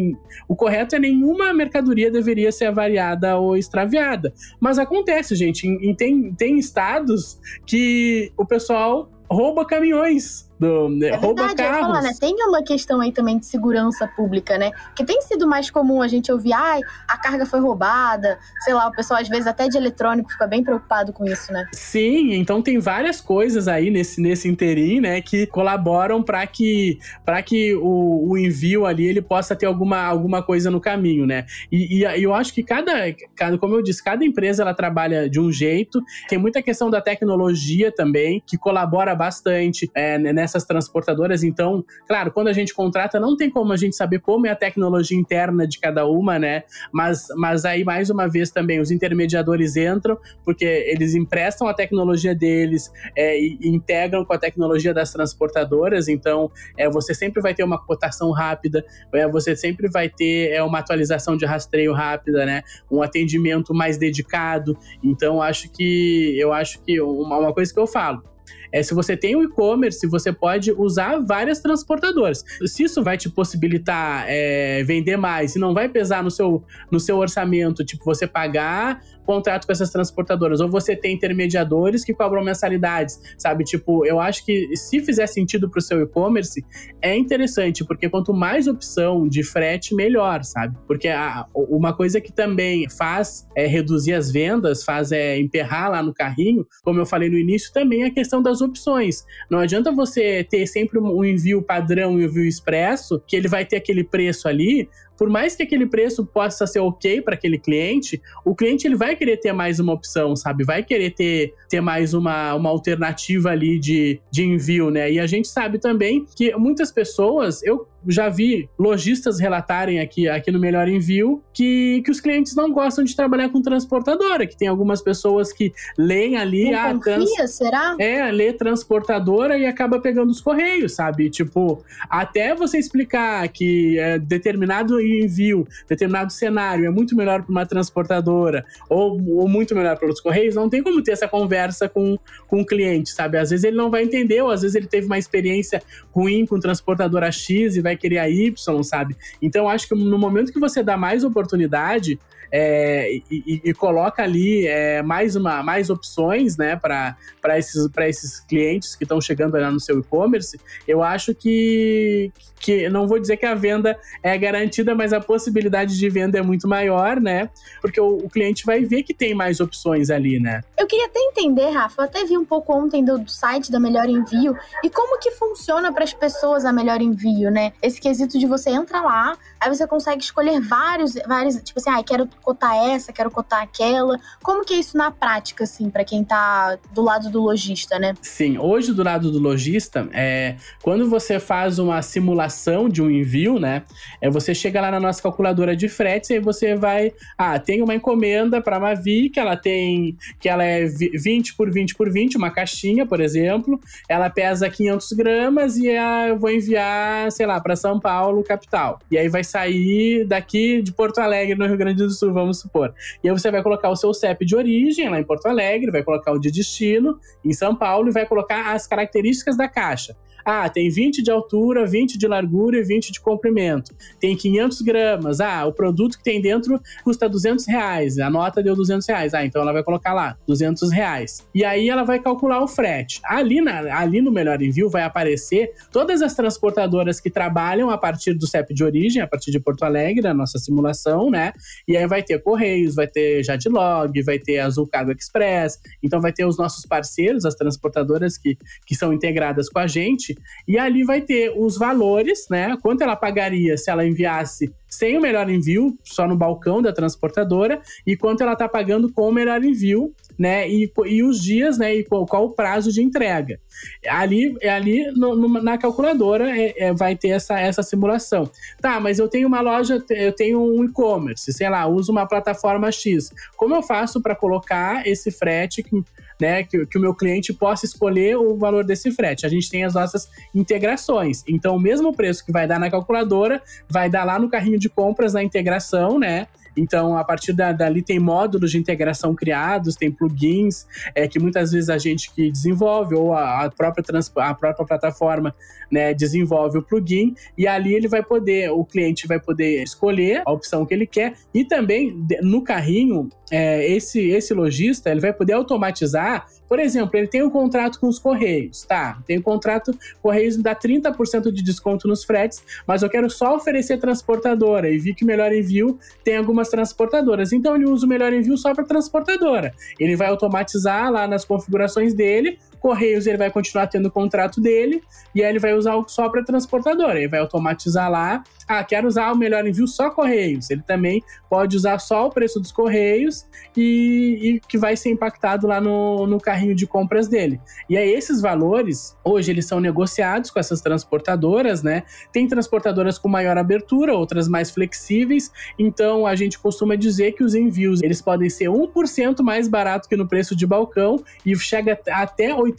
o correto é nenhuma mercadoria deveria ser avariada ou extraviada. Mas acontece, gente. Em, tem, tem estados que o pessoal rouba caminhões do, né, é rouba verdade, carros. Falar, né? Tem uma questão aí também de segurança pública, né? Que tem sido mais comum a gente ouvir, ai, a carga foi roubada, sei lá, o pessoal às vezes até de eletrônico fica bem preocupado com isso, né? Sim, então tem várias coisas aí nesse, nesse interim, né, que colaboram para que para que o, o, envio ali ele possa ter alguma, alguma coisa no caminho, né? E, e, eu acho que cada, cada, como eu disse, cada empresa ela trabalha de um jeito, tem muita questão da tecnologia também, que colabora bastante é, nessa essas transportadoras. Então, claro, quando a gente contrata, não tem como a gente saber como é a tecnologia interna de cada uma, né? Mas, mas aí, mais uma vez, também os intermediadores entram, porque eles emprestam a tecnologia deles é, e, integram com a tecnologia das transportadoras. Então, é, você sempre vai ter uma cotação rápida, é, você sempre vai ter é, uma atualização de rastreio rápida, né? Um atendimento mais dedicado. Então, acho que eu acho que uma, uma coisa que eu falo é, se você tem o um e-commerce, você pode usar várias transportadoras. Se isso vai te possibilitar é, vender mais e não vai pesar no seu, no seu orçamento, tipo, você pagar contrato com essas transportadoras, ou você tem intermediadores que cobram mensalidades, sabe? Tipo, eu acho que se fizer sentido para o seu e-commerce, é interessante, porque quanto mais opção de frete, melhor, sabe? Porque a, uma coisa que também faz é reduzir as vendas, faz é emperrar lá no carrinho, como eu falei no início, também é a questão das opções. Não adianta você ter sempre um envio padrão e um envio expresso, que ele vai ter aquele preço ali, por mais que aquele preço possa ser ok para aquele cliente, o cliente ele vai querer ter mais uma opção, sabe? Vai querer ter, ter mais uma, uma alternativa ali de, de envio, né? E a gente sabe também que muitas pessoas, eu já vi lojistas relatarem aqui, aqui no Melhor Envio que, que os clientes não gostam de trabalhar com transportadora, que tem algumas pessoas que leem ali... Não ah, confia, trans... será? É, lê transportadora e acaba pegando os correios, sabe? Tipo, até você explicar que é, determinado envio, determinado cenário é muito melhor para uma transportadora ou, ou muito melhor para os correios, não tem como ter essa conversa com, com o cliente, sabe? Às vezes ele não vai entender, ou às vezes ele teve uma experiência ruim com transportadora X e vai querer a Y, sabe? Então acho que no momento que você dá mais oportunidade, é, e, e, coloca ali é, mais, uma, mais opções né, para esses, esses clientes que estão chegando lá no seu e-commerce, eu acho que, que não vou dizer que a venda é garantida, mas a possibilidade de venda é muito maior, né? Porque o, o cliente vai ver que tem mais opções ali, né? Eu queria até entender, Rafa, eu até vi um pouco ontem do, do site da Melhor Envio e como que funciona para as pessoas a Melhor Envio, né? Esse quesito de você entrar lá, aí você consegue escolher vários, vários tipo assim, ah, quero cotar essa, quero cotar aquela. Como que é isso na prática, assim, para quem tá do lado do lojista, né? Sim, hoje do lado do lojista, é, quando você faz uma simulação de um envio, né? É, você chega lá na nossa calculadora de fretes e aí você vai, ah, tem uma encomenda para Mavi que ela tem, que ela é 20 por 20 por 20, uma caixinha, por exemplo, ela pesa 500 gramas e ah, eu vou enviar, sei lá, para São Paulo, capital. E aí vai sair daqui de Porto Alegre, no Rio Grande do Sul, vamos supor. E aí você vai colocar o seu CEP de origem lá em Porto Alegre, vai colocar o de destino em São Paulo e vai colocar as características da caixa. Ah, tem 20 de altura, 20 de largura e 20 de comprimento. Tem 500 gramas. Ah, o produto que tem dentro custa 200 reais. A nota deu 200 reais. Ah, então ela vai colocar lá 200 reais. E aí ela vai calcular o frete. Ali, na, ali no Melhor Envio vai aparecer todas as transportadoras que trabalham a partir do CEP de origem, a partir de Porto Alegre, a nossa simulação, né? E aí vai ter Correios, vai ter Jadlog, vai ter Azul Cargo Express. Então vai ter os nossos parceiros, as transportadoras que, que são integradas com a gente e ali vai ter os valores, né? Quanto ela pagaria se ela enviasse sem o melhor envio, só no balcão da transportadora, e quanto ela está pagando com o melhor envio, né? E, e os dias, né? E qual, qual o prazo de entrega. Ali, ali no, no, na calculadora é, é, vai ter essa, essa simulação. Tá, mas eu tenho uma loja, eu tenho um e-commerce, sei lá, uso uma plataforma X. Como eu faço para colocar esse frete que, né, que, que, o meu cliente possa escolher o valor desse frete? A gente tem as nossas integrações. Então, o mesmo preço que vai dar na calculadora, vai dar lá no carrinho de compras na integração, né? Então, a partir da, dali tem módulos de integração criados, tem plugins é, que muitas vezes a gente que desenvolve ou a, a própria, trans, a própria plataforma né, desenvolve o plugin e ali ele vai poder, o cliente vai poder escolher a opção que ele quer e também no carrinho é, esse, esse lojista ele vai poder automatizar, por exemplo, ele tem um contrato com os Correios, tá? Tem um contrato, Correios dá 30% de desconto nos fretes, mas eu quero só oferecer transportadora e vi que o Melhor Envio tem algumas transportadoras. Então ele usa o Melhor Envio só para transportadora. Ele vai automatizar lá nas configurações dele Correios ele vai continuar tendo o contrato dele e aí ele vai usar só para transportadora. Ele vai automatizar lá. Ah, quero usar o melhor envio só Correios. Ele também pode usar só o preço dos Correios e, e que vai ser impactado lá no, no carrinho de compras dele. E aí esses valores, hoje eles são negociados com essas transportadoras, né? Tem transportadoras com maior abertura, outras mais flexíveis. Então a gente costuma dizer que os envios eles podem ser 1% mais barato que no preço de balcão e chega até 80%.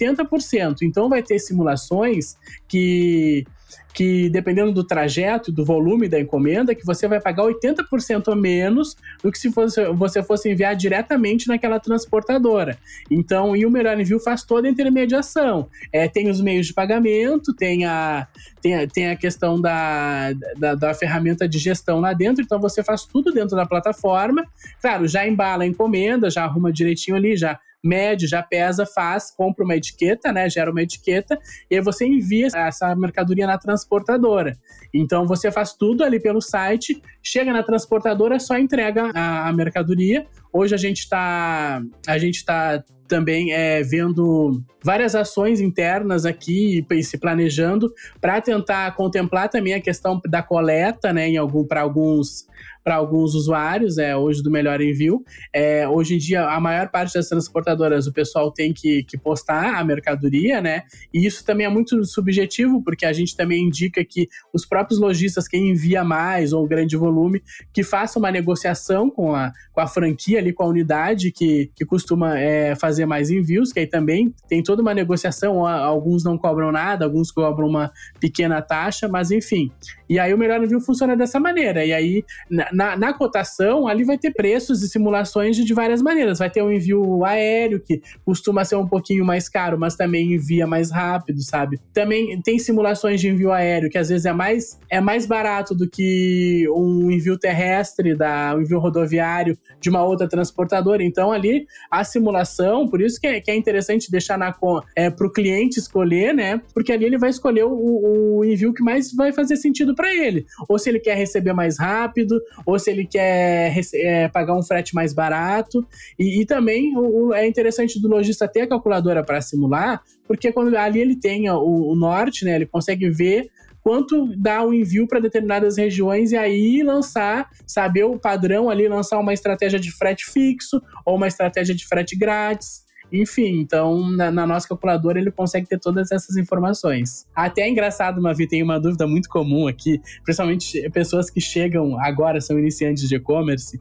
Então vai ter simulações que que dependendo do trajeto, do volume da encomenda, que você vai pagar 80% a menos do que se fosse, você fosse enviar diretamente naquela transportadora. Então, e o Melhor Envio faz toda a intermediação. É, tem os meios de pagamento, tem a, tem a, tem a questão da, da, da ferramenta de gestão lá dentro, então você faz tudo dentro da plataforma. Claro, já embala a encomenda, já arruma direitinho ali, já mede, já pesa, faz, compra uma etiqueta, né? Gera uma etiqueta e aí você envia essa mercadoria na transportadora. Então você faz tudo ali pelo site, chega na transportadora, só entrega a, a mercadoria. Hoje a gente está a gente tá também é, vendo várias ações internas aqui e se planejando para tentar contemplar também a questão da coleta, né, em algum para alguns para alguns usuários, é, hoje do melhor envio. É, hoje em dia, a maior parte das transportadoras, o pessoal tem que, que postar a mercadoria, né? E isso também é muito subjetivo, porque a gente também indica que os próprios lojistas, quem envia mais ou grande volume, que façam uma negociação com a, com a franquia ali, com a unidade que, que costuma é, fazer mais envios, que aí também tem toda uma negociação, alguns não cobram nada, alguns cobram uma pequena taxa, mas enfim. E aí o melhor envio funciona dessa maneira. E aí, na, na, cotação, ali vai ter preços e simulações de, de, várias maneiras. Vai ter um envio aéreo, que costuma ser um pouquinho mais caro, mas também envia mais rápido, sabe? Também tem simulações de envio aéreo, que às vezes é mais, é mais barato do que um envio terrestre, da, um envio rodoviário de uma outra transportadora. Então, ali, a simulação, por isso que é, que é interessante deixar na é, para o cliente escolher, né? Porque ali ele vai escolher o, o envio que mais vai fazer sentido para ele. Ou se ele quer receber mais rápido, ou se ele quer é, pagar um frete mais barato. E, e também o, o, é interessante do lojista ter a calculadora para simular, porque quando ali ele tem o, o norte, né, ele consegue ver quanto dá o envio para determinadas regiões e aí lançar, saber o padrão ali, lançar uma estratégia de frete fixo ou uma estratégia de frete grátis. Enfim, então na, na, nossa calculadora ele consegue ter todas essas informações. Até é engraçado, Mavi, tem uma dúvida muito comum aqui, principalmente pessoas que chegam agora, são iniciantes de e-commerce,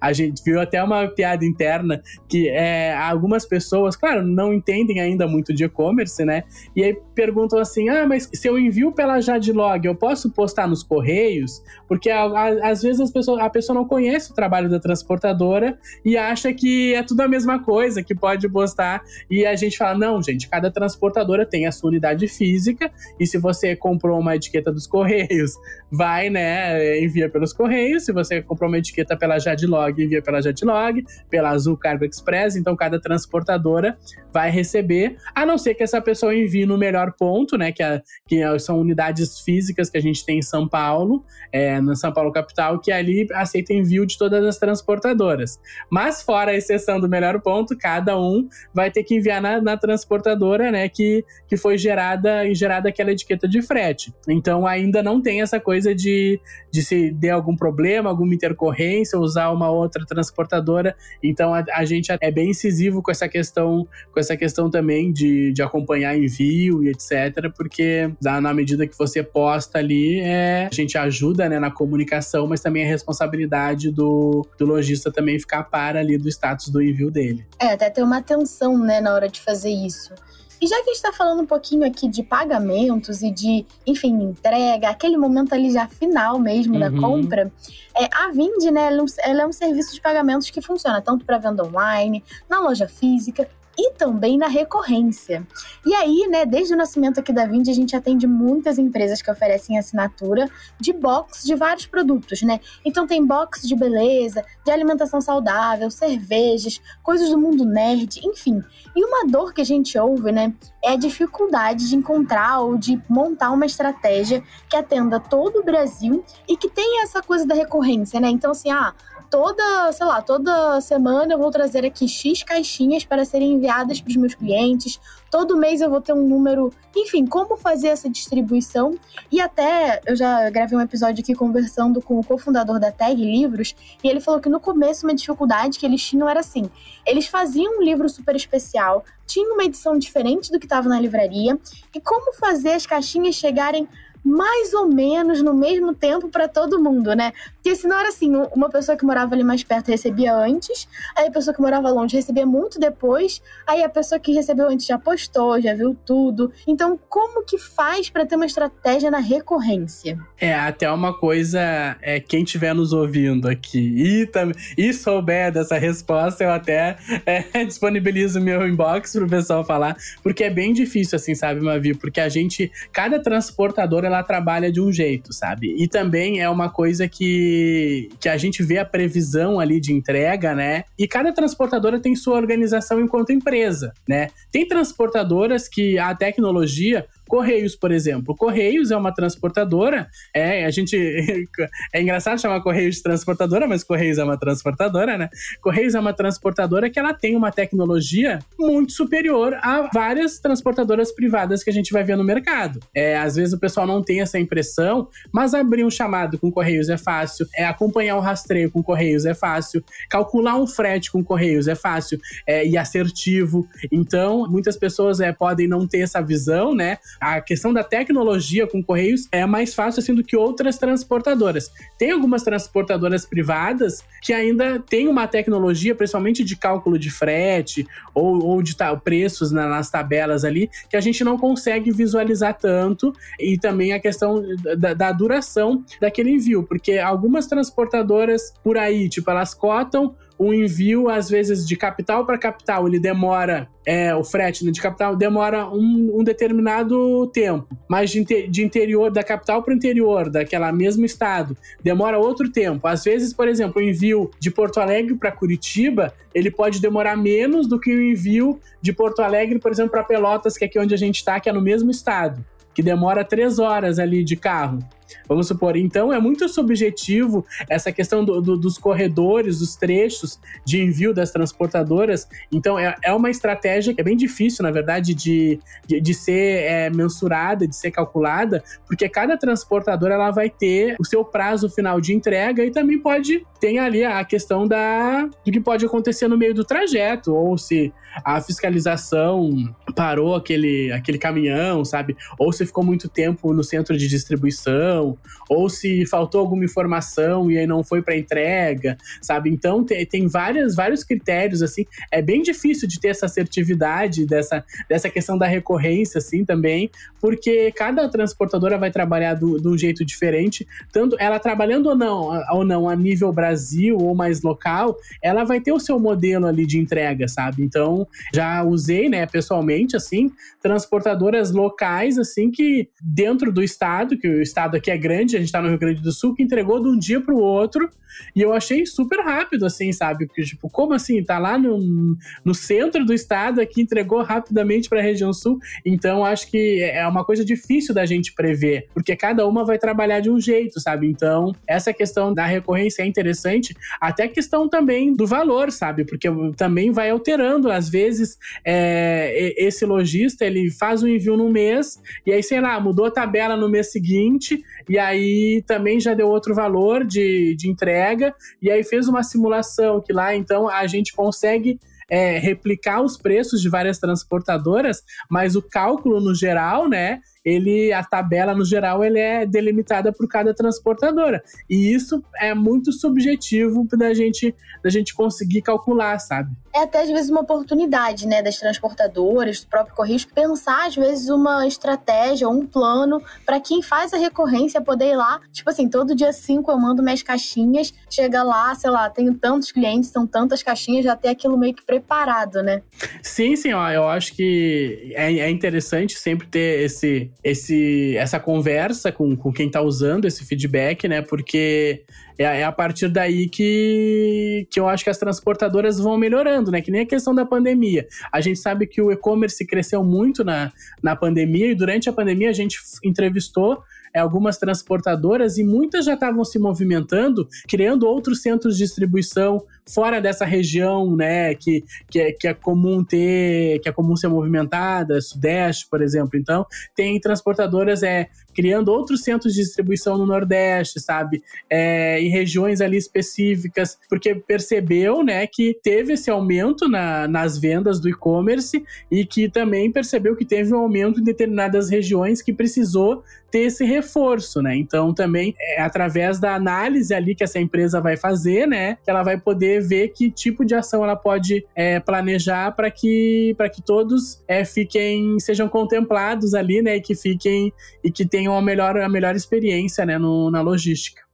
a gente viu até uma piada interna que é, algumas pessoas, claro, não entendem ainda muito de e-commerce, né? E aí perguntam assim: ah, mas se eu envio pela Jadlog, eu posso postar nos correios? Porque a, a, às vezes as pessoas, a pessoa não conhece o trabalho da transportadora e acha que é tudo a mesma coisa, que pode postar. E a gente fala: não, gente, cada transportadora tem a sua unidade física, e se você comprou uma etiqueta dos correios, vai, né, envia pelos correios. Se você comprou uma etiqueta pela Jadlog, Jadlog envia pela Jadlog, pela Azul Cargo Express, então cada transportadora vai receber, a não ser que essa pessoa envie no melhor ponto, né, que, a, que são unidades físicas que a gente tem em São Paulo, é, na São Paulo capital, que ali aceita envio de todas as transportadoras. Mas fora a exceção do melhor ponto, cada um vai ter que enviar na, na transportadora, né, que, que foi gerada e gerada aquela etiqueta de frete. Então ainda não tem essa coisa de, de se der algum problema, alguma intercorrência, usar uma outra transportadora. Então a, a gente é bem incisivo com essa questão, com essa questão também de, de acompanhar envio e etc, porque na medida que você posta ali, é, a gente ajuda né, na comunicação, mas também a responsabilidade do, do lojista também ficar para ali do status do envio dele. É, até ter uma atenção né, na hora de fazer isso. E já que a gente está falando um pouquinho aqui de pagamentos e de, enfim, entrega, aquele momento ali já final mesmo uhum. da compra, é, a Vind, né, ela é um serviço de pagamentos que funciona tanto para venda online, na loja física e também na recorrência. E aí, né, desde o nascimento aqui da Vind, a gente atende muitas empresas que oferecem assinatura de box de vários produtos, né? Então tem box de beleza, de alimentação saudável, cervejas, coisas do mundo nerd, enfim. E uma dor que a gente ouve, né, é a dificuldade de encontrar ou de montar uma estratégia que atenda todo o Brasil e que tenha essa coisa da recorrência, né? Então, assim, ah, toda, sei lá, toda semana eu vou trazer aqui X caixinhas para serem enviadas para os meus clientes. Todo mês eu vou ter um número, enfim, como fazer essa distribuição. E até eu já gravei um episódio aqui conversando com o cofundador da Tag Livros, e ele falou que no começo uma dificuldade que eles tinham era assim: eles faziam um livro super especial, tinham uma edição diferente do que estava na livraria, e como fazer as caixinhas chegarem mais ou menos no mesmo tempo para todo mundo, né? Porque senão era assim, uma pessoa que morava ali mais perto recebia antes, aí a pessoa que morava longe recebia muito depois, aí a pessoa que recebeu antes já postou, já viu tudo. Então, como que faz para ter uma estratégia na recorrência? É, até uma coisa, é quem estiver nos ouvindo aqui e, e souber dessa resposta, eu até é, [LAUGHS] disponibilizo meu inbox pro pessoal falar, porque é bem difícil assim, sabe, Mavi? Porque a gente, cada transportadora, ela trabalha de um jeito, sabe? E também é uma coisa que, que a gente vê a previsão ali de entrega, né? E cada transportadora tem sua organização enquanto empresa, né? Tem transportadoras que a tecnologia Correios, por exemplo. Correios é uma transportadora. É, a gente. [LAUGHS] É engraçado chamar Correios de transportadora, mas Correios é uma transportadora, né? Correios é uma transportadora que ela tem uma tecnologia muito superior a várias transportadoras privadas que a gente vai ver no mercado. É, às vezes o pessoal não tem essa impressão, mas abrir um chamado com Correios é fácil, é acompanhar um rastreio com Correios é fácil, calcular um frete com Correios é fácil é, e assertivo. Então, muitas pessoas é, podem não ter essa visão, né? A questão da tecnologia com Correios é mais fácil assim do que outras transportadoras. Tem algumas transportadoras privadas que ainda têm uma tecnologia, principalmente de cálculo de frete ou, ou de preços na, nas tabelas ali, que a gente não consegue visualizar tanto, e também a questão da, da duração daquele envio, porque algumas transportadoras por aí, tipo, elas cotam o envio, às vezes, de capital para capital, ele demora, é, o frete né, de capital demora um, um determinado tempo, mas de, de interior, da capital para o interior, daquela mesmo estado, demora outro tempo. Às vezes, por exemplo, o envio de Porto Alegre para Curitiba, ele pode demorar menos do que o envio de Porto Alegre, por exemplo, para Pelotas, que é aqui onde a gente está, que é no mesmo estado que demora três horas ali de carro. Vamos supor, então é muito subjetivo essa questão do, do, dos corredores, dos trechos de envio das transportadoras. Então é, é uma estratégia que é bem difícil, na verdade, de, de, de ser é, mensurada, de ser calculada, porque cada transportadora ela vai ter o seu prazo final de entrega e também pode ter ali a questão da, do que pode acontecer no meio do trajeto, ou se a fiscalização parou aquele, aquele caminhão, sabe? Ou se ficou muito tempo no centro de distribuição, ou se faltou alguma informação e aí não foi para entrega, sabe? Então tem, tem várias, vários critérios, assim. É bem difícil de ter essa assertividade dessa, dessa questão da recorrência, assim, também, porque cada transportadora vai trabalhar do, de um jeito diferente, tanto ela trabalhando ou não, ou não a nível Brasil ou mais local, ela vai ter o seu modelo ali de entrega, sabe? Então, já usei, né, pessoalmente gente, assim, transportadoras locais, assim, que dentro do estado, que o estado aqui é grande, a gente tá no Rio Grande do Sul, que entregou de um dia para o outro, e eu achei super rápido, assim, sabe? Porque, tipo, como assim? Tá lá no, no centro do estado, aqui entregou rapidamente para a região sul, então acho que é uma coisa difícil da gente prever, porque cada uma vai trabalhar de um jeito, sabe? Então, essa questão da recorrência é interessante, até a questão também do valor, sabe? Porque também vai alterando, às vezes, é, esse lojista, ele faz o envio no mês, e aí, sei lá, mudou a tabela no mês seguinte, e aí também já deu outro valor de, de entrega, e aí fez uma simulação que lá, então, a gente consegue é, replicar os preços de várias transportadoras, mas o cálculo no geral, né, ele a tabela no geral ele é delimitada por cada transportadora. E isso é muito subjetivo da gente da gente conseguir calcular, sabe? É até às vezes uma oportunidade, né, das transportadoras, do próprio Correios, pensar às vezes uma estratégia um plano para quem faz a recorrência poder ir lá, tipo assim, todo dia 5 eu mando minhas caixinhas, chega lá, sei lá, tenho tantos clientes, são tantas caixinhas, já ter aquilo meio que preparado, né? Sim, sim, ó, eu acho que é, é interessante sempre ter esse esse, essa conversa com, com quem está usando esse feedback, né? Porque é, é, a partir daí que, que eu acho que as transportadoras vão melhorando, né? Que nem a questão da pandemia. A gente sabe que o e-commerce cresceu muito na, na pandemia e durante a pandemia a gente entrevistou algumas transportadoras e muitas já estavam se movimentando, criando outros centros de distribuição fora dessa região, né, que, que, é, que é comum ter, que é comum ser movimentada, Sudeste, por exemplo. Então, tem transportadoras é, criando outros centros de distribuição no Nordeste, sabe, é, em regiões ali específicas, porque percebeu, né, que teve esse aumento na, nas vendas do e-commerce e que também percebeu que teve um aumento em determinadas regiões que precisou ter esse reforço, né? Então, também é através da análise ali que essa empresa vai fazer, né, que ela vai poder ver que tipo de ação ela pode é, planejar para que, que todos é, fiquem, sejam contemplados ali, né? E que fiquem e que tenham a melhor, a melhor experiência né, no, na logística.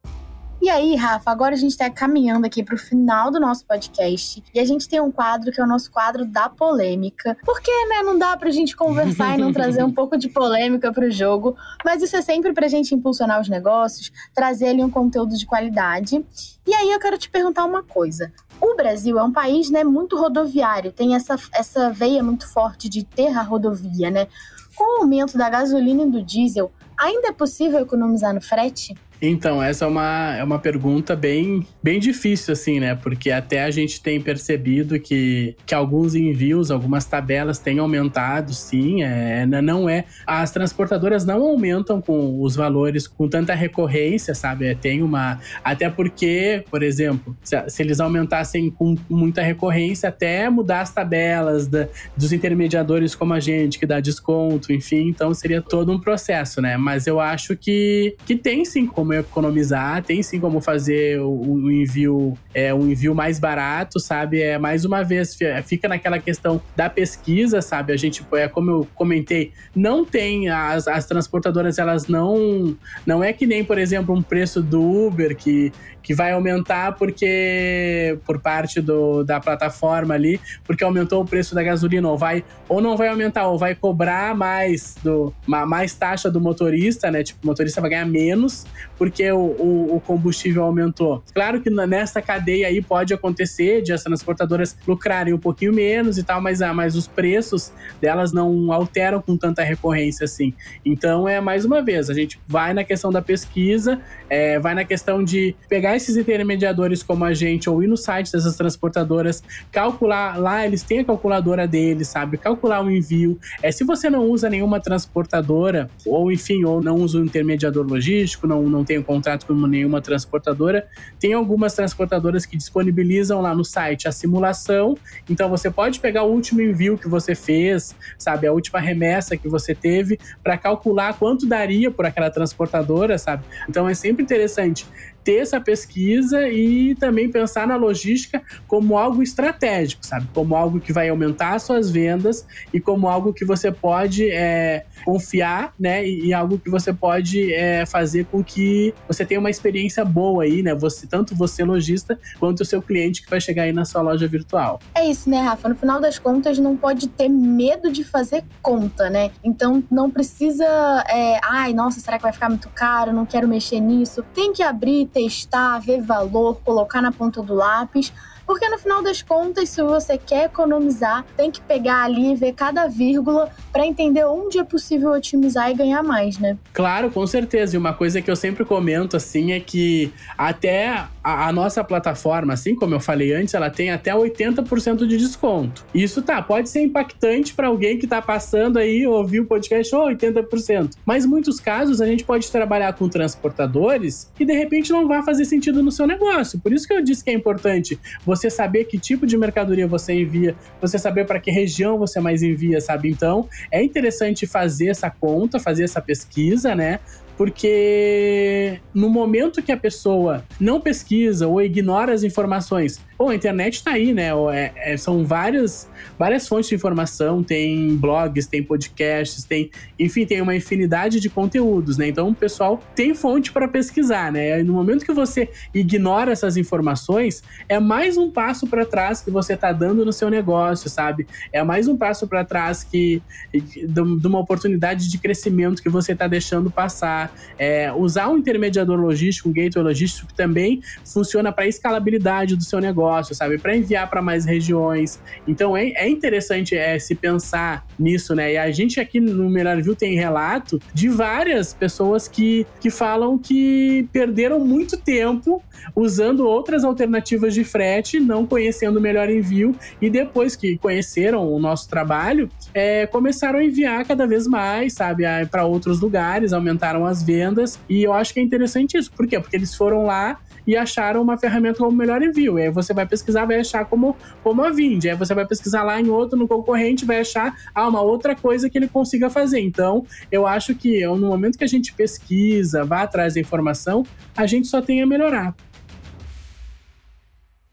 E aí, Rafa, agora a gente está caminhando aqui para o final do nosso podcast e a gente tem um quadro que é o nosso quadro da polêmica. Porque, né, não dá para a gente conversar e não trazer um [LAUGHS] pouco de polêmica para o jogo, mas isso é sempre para a gente impulsionar os negócios, trazer ali um conteúdo de qualidade. E aí eu quero te perguntar uma coisa. O Brasil é um país, né, muito rodoviário, tem essa, essa veia muito forte de ter a rodovia, né? Com o aumento da gasolina e do diesel, ainda é possível economizar no frete? Então, essa é uma, é uma pergunta bem, bem difícil, assim, né? Porque até a gente tem percebido que, que alguns envios, algumas tabelas têm aumentado, sim. É, não é. As transportadoras não aumentam com os valores com tanta recorrência, sabe? É, tem uma. Até porque, por exemplo, se, se, eles aumentassem com muita recorrência, até mudar as tabelas da, dos intermediadores como a gente, que dá desconto, enfim, então seria todo um processo, né? Mas eu acho que, que tem sim como como economizar, tem sim como fazer o, envio, é, um envio mais barato, sabe? É mais uma vez, fica naquela questão da pesquisa, sabe? A gente, é como eu comentei, não tem as, as transportadoras, elas não não é que nem, por exemplo, um preço do Uber que que vai aumentar porque por parte do, da plataforma ali, porque aumentou o preço da gasolina, ou vai ou não vai aumentar, ou vai cobrar mais do mais taxa do motorista, né? Tipo, o motorista vai ganhar menos porque o, o, o combustível aumentou. Claro que nessa cadeia aí pode acontecer de as transportadoras lucrarem um pouquinho menos e tal, mas, ah, mas os preços delas não alteram com tanta recorrência assim. Então é mais uma vez, a gente vai na questão da pesquisa, é, vai na questão de pegar esses intermediadores como a gente ou ir no site dessas transportadoras, calcular lá, eles têm a calculadora deles, sabe? Calcular o envio. É, se você não usa nenhuma transportadora, ou enfim, ou não usa um intermediador logístico, não, não tem um contrato com nenhuma transportadora, tem algumas transportadoras que disponibilizam lá no site a simulação. Então você pode pegar o último envio que você fez, sabe? A última remessa que você teve, para calcular quanto daria por aquela transportadora, sabe? Então é sempre interessante ter essa pesquisa e também pensar na logística como algo estratégico, sabe? Como algo que vai aumentar suas vendas e como algo que você pode é, confiar, né? E, algo que você pode é, fazer com que você tenha uma experiência boa aí, né? Você, tanto você lojista quanto o seu cliente que vai chegar aí na sua loja virtual. É isso, né, Rafa? No final das contas, não pode ter medo de fazer conta, né? Então não precisa, é, ai, nossa, será que vai ficar muito caro? Não quero mexer nisso. Tem que abrir, testar, ver valor, colocar na ponta do lápis porque no final das contas, se você quer economizar, tem que pegar ali e ver cada vírgula para entender onde é possível otimizar e ganhar mais, né? Claro, com certeza. E uma coisa que eu sempre comento assim é que até a, a nossa plataforma, assim como eu falei antes, ela tem até 80% de desconto. Isso tá, pode ser impactante para alguém que tá passando aí, ouvir o podcast, oh, 80%. Mas muitos casos a gente pode trabalhar com transportadores que de repente não vai fazer sentido no seu negócio. Por isso que eu disse que é importante você saber que tipo de mercadoria você envia, você saber para que região você mais envia, sabe? Então, é interessante fazer essa conta, fazer essa pesquisa, né? Porque no momento que a pessoa não pesquisa ou ignora as informações, Pô, a internet está aí, né? É, é, são várias, várias fontes de informação, tem blogs, tem podcasts, tem, enfim, tem uma infinidade de conteúdos, né? Então o pessoal tem fonte para pesquisar, né? E no momento que você ignora essas informações, é mais um passo para trás que você está dando no seu negócio, sabe? É mais um passo para trás que de uma oportunidade de crescimento que você está deixando passar. É, usar um intermediador logístico, um gateway logístico que também funciona para escalabilidade do seu negócio negócio, sabe? Para enviar para mais regiões. Então é, é interessante é, se pensar nisso, né? E a gente aqui no Melhor View tem relato de várias pessoas que, que falam que perderam muito tempo usando outras alternativas de frete, não conhecendo o melhor envio, e depois que conheceram o nosso trabalho, é, começaram a enviar cada vez mais, sabe, para outros lugares, aumentaram as vendas, e eu acho que é interessante isso. Por quê? Porque eles foram lá e acharam uma ferramenta como melhor envio. E aí você vai pesquisar, vai achar como, como a Vind. Aí você vai pesquisar lá em outro, no concorrente, vai achar ah, uma outra coisa que ele consiga fazer. Então, eu acho que no momento que a gente pesquisa, vai atrás da informação, a gente só tem a melhorar.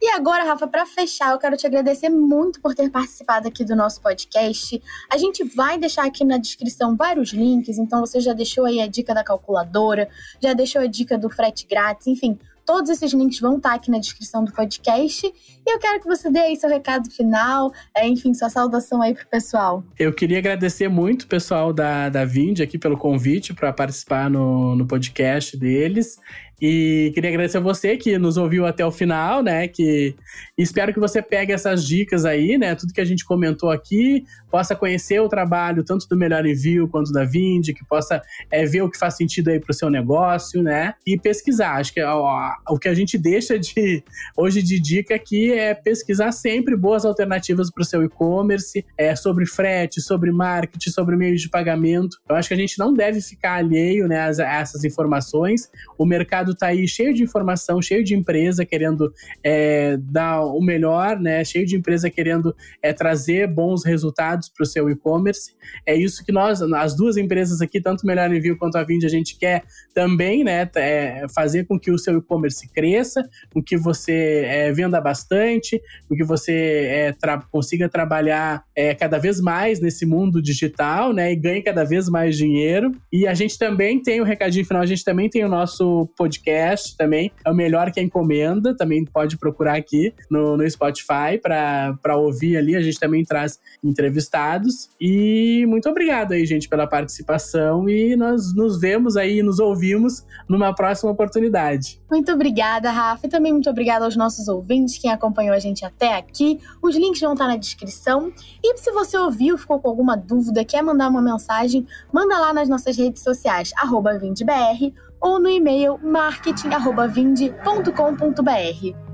E agora, Rafa, para fechar, eu quero te agradecer muito por ter participado aqui do nosso podcast. A gente vai deixar aqui na descrição vários links, então você já deixou aí a dica da calculadora, já deixou a dica do frete grátis, enfim, Todos esses links vão estar aqui na descrição do podcast. E eu quero que você dê aí seu recado final, é, enfim, sua saudação aí pro pessoal. Eu queria agradecer muito o pessoal da, da Vind aqui pelo convite para participar no, no podcast deles. E queria agradecer a você que nos ouviu até o final, né? Que espero que você pegue essas dicas aí, né? Tudo que a gente comentou aqui, possa conhecer o trabalho tanto do Melhor Envio quanto da Vind, que possa é, ver o que faz sentido aí para o seu negócio, né? E pesquisar. Acho que ó, o que a gente deixa de hoje de dica aqui é pesquisar sempre boas alternativas para o seu e-commerce, é, sobre frete, sobre marketing, sobre meios de pagamento. Eu acho que a gente não deve ficar alheio né, a, a essas informações. O mercado mercado está aí cheio de informação, cheio de empresa querendo é, dar o melhor, né? Cheio de empresa querendo é, trazer bons resultados para o seu e-commerce. É isso que nós, as duas empresas aqui, tanto Melhor Envio quanto a Vind, a gente quer também, né? É, fazer com que o seu e-commerce cresça, com que você é, venda bastante, com que você é, tra consiga trabalhar é, cada vez mais nesse mundo digital, né? E ganhe cada vez mais dinheiro. E a gente também tem o um recadinho final, a gente também tem o nosso podcast podcast também. É o melhor que a encomenda. Também pode procurar aqui no, no Spotify para ouvir ali. A gente também traz entrevistados. E muito obrigado aí, gente, pela participação. E nós nos vemos aí, nos ouvimos numa próxima oportunidade. Muito obrigada, Rafa. E também muito obrigada aos nossos ouvintes, quem acompanhou a gente até aqui. Os links vão estar na descrição. E se você ouviu, ficou com alguma dúvida, quer mandar uma mensagem, manda lá nas nossas redes sociais, arroba ou no e-mail marketing.vindi.com.br.